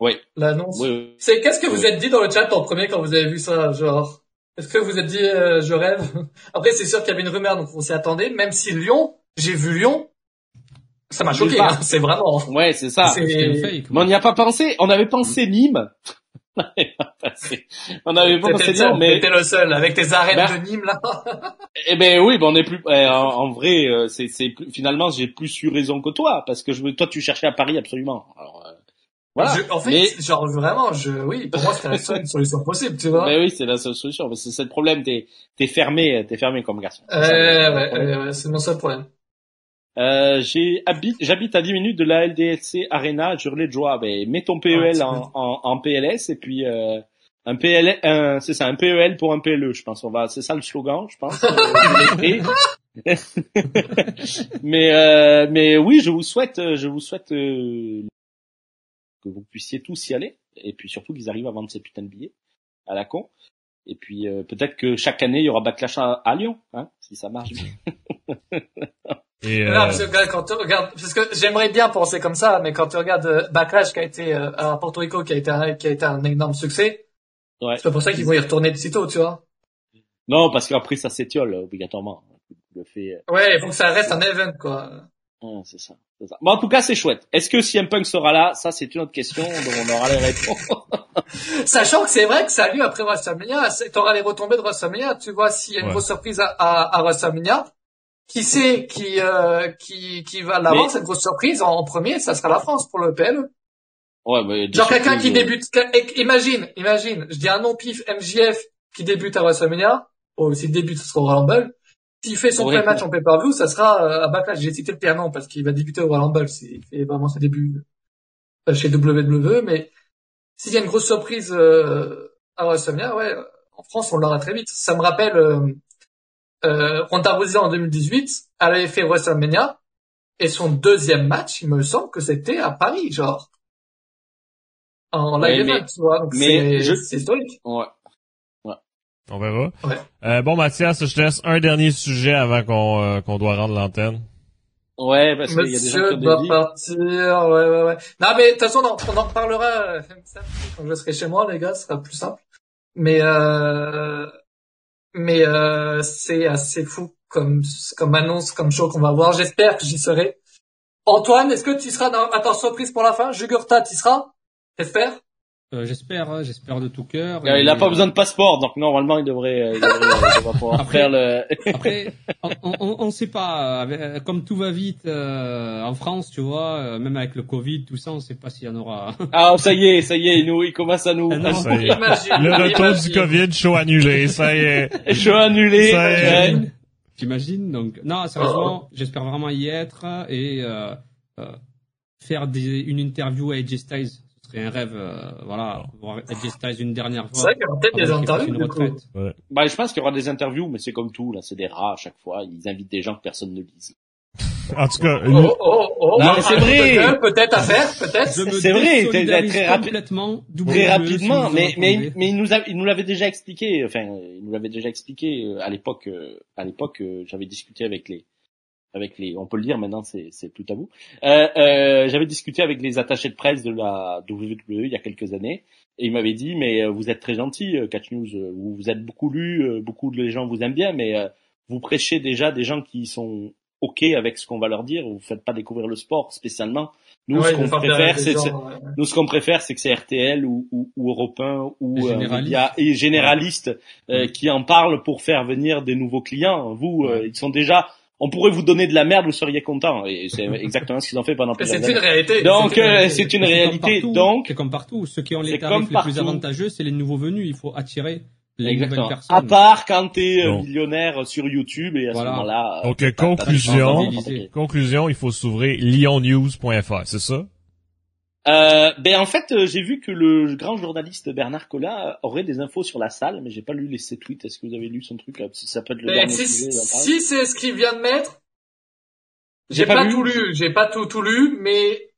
S3: ouais,
S2: L'annonce.
S3: oui, oui.
S2: C'est, qu'est-ce que vous
S3: Oui.
S2: êtes dit dans le chat en premier quand vous avez vu ça, genre? Est-ce que vous êtes dit, euh, je rêve? *laughs* Après, c'est sûr qu'il y avait une rumeur, donc on s'y attendait. Même si Lyon, j'ai vu Lyon, ça m'a choqué,
S3: pas.
S2: hein. C'est vraiment.
S3: Ouais, c'est ça.
S2: C'est-
S4: fake.
S3: Mais on n'y a pas pensé. On avait pensé Nîmes. On avait pas pensé dire, mais
S2: t'étais le seul avec tes arènes
S3: Ben-
S2: de Nîmes là. *laughs*
S3: eh ben oui, ben on est plus eh, en, en vrai, euh, c'est c'est plus- finalement j'ai plus eu raison que toi parce que je toi tu cherchais à Paris absolument. Alors euh, voilà.
S2: Je- en fait,
S3: Mais-
S2: genre vraiment, je, oui, pour moi c'était la seule *laughs* solution possible, tu vois.
S3: Ben oui, c'est la seule solution. Mais c'est c'est le problème, t'es t'es fermé, t'es fermé comme garçon.
S2: Euh, ouais, ouais, ouais, c'est mon seul problème.
S3: Euh, j'habite à 10 minutes de la LDLC Arena, je hurlais de joie. Ben, mets ton PEL
S2: Ah, c'est
S3: en, en, en PLS et puis euh, un PL, c'est ça, un PEL pour un PLE, je pense. On va, c'est ça le slogan, je pense. Euh, *laughs* mais euh, mais oui, je vous souhaite, je vous souhaite euh, que vous puissiez tous y aller et puis surtout qu'ils arrivent à vendre ces putains de billets à la con. Et puis euh, peut-être que chaque année il y aura Backlash à, à Lyon, hein, si ça marche bien. *laughs*
S1: Et, euh,
S2: Non, parce que regarde, quand tu regardes, parce que j'aimerais bien penser comme ça, mais quand tu regardes euh, Backlash qui a été euh, à Porto Rico, qui a été un, qui a été un énorme succès,
S3: Ouais.
S2: c'est pas pour ça qu'ils vont y retourner de sitôt, tu vois.
S3: Non, parce qu'après ça s'étiole obligatoirement. Le fait,
S2: Ouais, il faut que ça reste un event, quoi.
S3: euh, c'est ça, ça. Bon, en tout cas, c'est chouette. Est-ce que CM Punk sera là? Ça, c'est une autre question dont on aura les réponses. *laughs*
S2: Sachant que c'est vrai que ça a lieu après WrestleMania, t'auras les retombées de WrestleMania, tu vois, s'il y a une
S1: Ouais.
S2: grosse surprise à, à, à WrestleMania, qui sait qui, euh, qui, qui va l'avoir,
S3: Mais-
S2: cette grosse surprise, en, en premier, ça sera la France pour le PLE.
S3: ouais, mais
S2: Genre quelqu'un qui
S3: euh,
S2: débute, imagine, imagine, je dis un nom pif MJF qui débute à WrestleMania, ou s'il débute, ce sera au Rumble. S'il fait son premier match en pay-per-view, ça sera euh, à Backlash. J'ai cité le pire nom parce qu'il va débuter au Rumble, c'est vraiment ses débuts euh, chez WWE, mais s'il y a une grosse surprise euh, à WrestleMania, ouais, en France, on l'aura très vite. Ça me rappelle euh, euh, Ronda Rousey en 2018, elle avait fait WrestleMania, et son deuxième match, il me semble que c'était à Paris, genre. En
S3: Ouais,
S2: live
S3: mais-
S2: event, tu vois, donc
S3: mais
S2: c'est historique.
S3: Ouais.
S1: on verra.
S2: Ouais.
S1: Euh, bon, Mathias, je te laisse un dernier sujet avant qu'on euh, qu'on doit rendre l'antenne.
S3: Ouais, parce qu'il y a des gens qui
S2: doit partir, ouais, ouais, ouais. Non, mais de toute façon, on en, on en reparlera euh, quand je serai chez moi, les gars, ce sera plus simple. Mais, euh, mais euh, c'est assez fou comme, comme annonce, comme show qu'on va voir. J'espère que j'y serai. Antoine, est-ce que tu seras dans, attends, surprise pour la fin? Jugurta, tu seras? J'espère?
S4: Euh, j'espère, hein, j'espère de tout cœur.
S3: Euh, Il
S4: Et,
S3: a pas
S4: euh,
S3: besoin de passeport, donc normalement il devrait, il devrait, il devrait pouvoir *laughs*
S4: Après-
S3: faire le.
S4: Après, *laughs* on, on sait pas. avec- comme tout va vite euh, en France, tu vois, euh, même avec le Covid, tout ça, on sait pas s'il y en aura.
S3: Ah, ça y est, ça y est, il nous, il commence à nous.
S4: Ah non.
S1: Ça y est. Le retour du COVID, show annulé, ça y est. *laughs*
S3: Je suis annulé.
S1: Ça y est.
S4: T'imagines Donc, non, sérieusement, j'espère vraiment y être et euh, euh, faire des, une interview à AJ Styles. Serait un rêve, euh, voilà, voir AJ Styles une dernière
S2: C'est
S4: fois.
S2: vrai qu'il y aura peut-être des interviews, du coup.
S3: Bah, je pense qu'il y aura des interviews, mais c'est comme tout, là, c'est des rats à chaque fois. Ils invitent des gens que personne ne lise.
S1: En tout cas,
S2: Oh, oh, oh.
S3: Non, c'est vrai.
S2: Peut-être à faire, peut-être.
S3: C'est vrai, très rapi-
S4: complètement.
S3: Très rapidement, mais, mais, mais il nous a, il nous l'avait déjà expliqué, enfin, il nous l'avait déjà expliqué euh, à l'époque, euh, à l'époque, euh, j'avais discuté avec les, avec les, on peut le dire maintenant, c'est, c'est plus tabou. Euh, euh, j'avais discuté avec les attachés de presse de la WWE il y a quelques années, et il m'avait dit, mais euh, vous êtes très gentil, euh, Catch News, euh, vous, vous êtes beaucoup lu, beaucoup de gens vous aiment bien, mais euh, vous prêchez déjà des gens qui sont ok avec ce qu'on va leur dire, vous faites pas découvrir le sport spécialement. Nous,
S2: Ouais,
S3: ce qu'on préfère, c'est,
S2: gens, ouais,
S3: nous, ce qu'on préfère, c'est que c'est RTL ou, ou, ou Europe 1 ou euh, et généralistes euh,
S4: Ouais.
S3: qui en parlent pour faire venir des nouveaux clients. Vous, euh, ils sont déjà. On pourrait vous donner de la merde, vous seriez content. Et c'est *laughs* exactement ce qu'ils ont fait pendant
S2: Mais
S3: plusieurs
S2: c'est une
S3: années.
S2: réalité.
S3: Donc,
S2: c'est une
S3: euh,
S2: réalité.
S3: une réalité.
S4: partout,
S3: Donc,
S4: c'est comme partout. Ceux qui ont les tarifs les plus avantageux, c'est les nouveaux venus. Il faut attirer les
S3: exactement.
S4: nouvelles personnes.
S3: À part quand t'es euh,
S1: Bon.
S3: millionnaire sur YouTube et à
S4: Voilà.
S3: ce moment-là.
S1: Donc, conclusion. conclusion, il faut s'ouvrir lyonnews.fr, c'est ça?
S3: Euh, ben en fait, euh, j'ai vu que le grand journaliste Bernard Collat aurait des infos sur la salle, mais j'ai pas lu les ses tweets. Est-ce que vous avez lu son truc là? Ça peut être le
S2: Mais
S3: dernier
S2: si,
S3: sujet,
S2: si c'est ce qu'il vient de mettre,
S3: J'ai pas
S2: tout lu, j'ai pas tout, tout lu, mais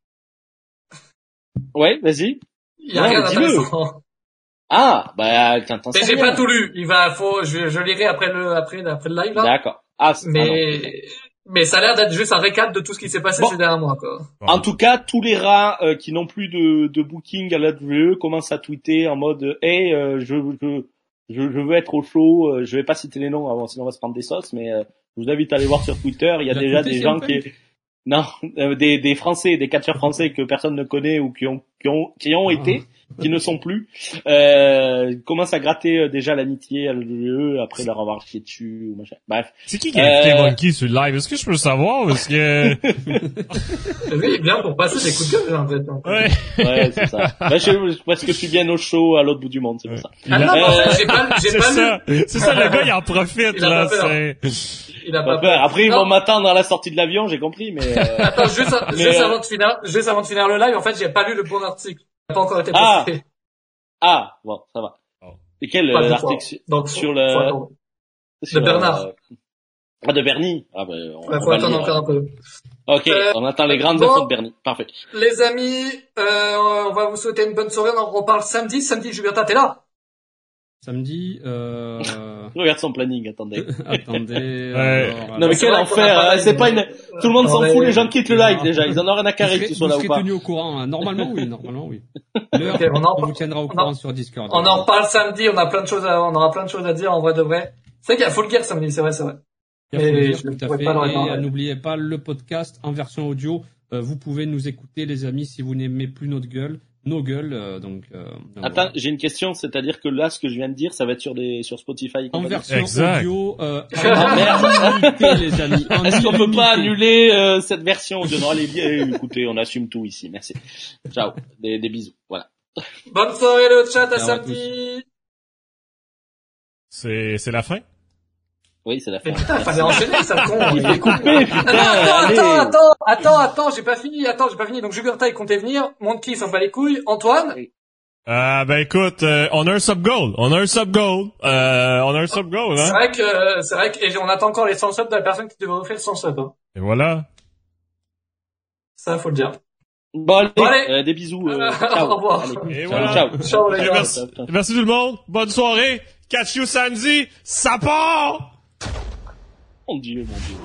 S3: Ouais, vas-y.
S2: il y a
S3: Non,
S2: rien
S3: mais
S2: d'intéressant.
S3: Ah, bah, t'entends
S2: Mais j'ai pas tout lu. Il va, faut, je, je lirai après le, après, après le live là.
S3: D'accord. Ah, ah non.
S2: Mais, ça a l'air d'être juste un récap de tout ce qui s'est passé
S3: Bon.
S2: ces derniers mois, quoi.
S3: En tout cas, tous les rats euh, qui n'ont plus de, de booking à la WWE commencent à tweeter en mode Hey, euh, je, je, je, je veux être au show. euh, je vais pas citer les noms avant, sinon on va se prendre des sauces, mais euh, je vous invite à aller voir sur Twitter. Il y a déjà des gens qui non, euh, des, des Français, des catcheurs français que personne ne connaît ou qui ont qui ont qui ont
S4: Ah.
S3: été qui ne sont plus, euh, commencent à gratter euh, déjà l'amitié à l'UE après leur avoir chié dessus ou machin. Bref.
S1: C'est qui qui a écouté Monkey sur le live? Est-ce que je peux le savoir? Est-ce que...
S2: Lui, il vient pour passer des coups de gueule, en fait.
S1: Ouais.
S3: Ouais, c'est ça. Bah, je, parce que tu viens au show à l'autre bout du monde, c'est pour ça.
S2: Ah non,
S3: Euh,
S2: j'ai pas, j'ai
S1: C'est
S2: pas
S1: ça. C'est ça, le gars, il en profite,
S2: Il
S1: là. C'est...
S2: Il a pas
S3: Bah,
S2: peur.
S3: après, ils
S2: Non.
S3: vont m'attendre à la sortie de l'avion, j'ai compris, mais... euh,
S2: Attends, juste,
S3: Mais,
S2: juste
S3: euh,
S2: avant de finir, juste avant de finir le live, en fait, j'ai pas lu le bon article. Il n'a pas encore été
S3: Ah.
S2: posté.
S3: Ah, bon, ça va.
S1: Oh.
S3: Et quel euh, article sur,
S2: Donc,
S3: sur
S2: faut
S3: le...
S2: attendre.
S3: sur,
S2: Bernard.
S3: euh, Ah, de Bernie. Ah, bah, on, on
S2: faut
S3: va le
S2: attendre encore un peu.
S3: Ok,
S2: Euh,
S3: on attend les grandes
S2: bon.
S3: infos de Bernie. Parfait.
S2: Les amis, euh, on va vous souhaiter une bonne soirée. On en reparle samedi. Samedi, Juberta, t'es là?
S4: Samedi, euh... *laughs*
S3: Regarde son planning, attendez. *laughs*
S4: attendez.
S1: Ouais.
S4: alors,
S3: Non mais quel enfer, hein, c'est pas une... Tout le monde s'en fout, les gens quittent le live déjà, ils en ont rien à carrer que tu sois
S4: vous
S3: là ou
S4: serez
S3: pas.
S4: tenu au courant. hein. Normalement, oui. Normalement, oui. *laughs*
S2: On en-
S4: on vous tiendra au
S2: on
S4: courant sur Discord.
S2: On en reparle samedi. On a plein de choses à, on aura plein de choses à dire en vrai de vrai. C'est vrai qu'il y a Full Gear samedi, c'est vrai, c'est vrai. Et
S4: euh, n'oubliez pas le podcast en version audio. Euh, vous pouvez nous écouter, les amis, si vous n'aimez plus notre gueule, nos gueules. euh, donc, euh, donc
S3: Attends,
S4: voilà.
S3: j'ai une question, c'est-à-dire que là, ce que je viens de dire, ça va être sur des sur Spotify.
S4: En version
S1: Exact.
S4: audio, euh, *laughs*
S3: Ah,
S4: en illimité, les amis. en *laughs*
S3: Est-ce qu'on peut pas annuler euh, cette version Non, allez, bien, écoutez, on assume tout ici, merci. Ciao, des, des bisous, voilà.
S2: Bonne soirée le chat, à samedi.
S1: C'est, c'est la fin?
S3: Oui, c'est la fin.
S2: Mais putain, fallait enchaîner, ça le con.
S3: Il est coupé, putain,
S2: Attends,
S3: allez.
S2: attends, attends, attends, attends, j'ai pas fini, attends, j'ai pas fini. Donc, Jugurta, il comptait venir. Monkey, il s'en bat les couilles. Antoine,
S1: Euh, ben écoute, euh, on a un sub-goal. On a un sub-goal. Euh, on a un sub-goal,
S2: c'est
S1: hein?
S2: vrai que, c'est vrai que, et on attend encore les 100 subs de la personne qui devrait offrir 100 subs, hein.
S1: Et voilà.
S2: Ça, faut le dire.
S3: Bon, allez,
S2: Bon, allez.
S3: euh, des bisous. Euh, *laughs*
S2: Au revoir.
S3: Allez.
S1: Et
S3: Ciao,
S1: voilà.
S3: ciao.
S2: Ciao, les gars.
S1: merci. Merci tout le monde. Bonne soirée. Catch you samedi. Ça part!
S3: Mon dieu, mon dieu.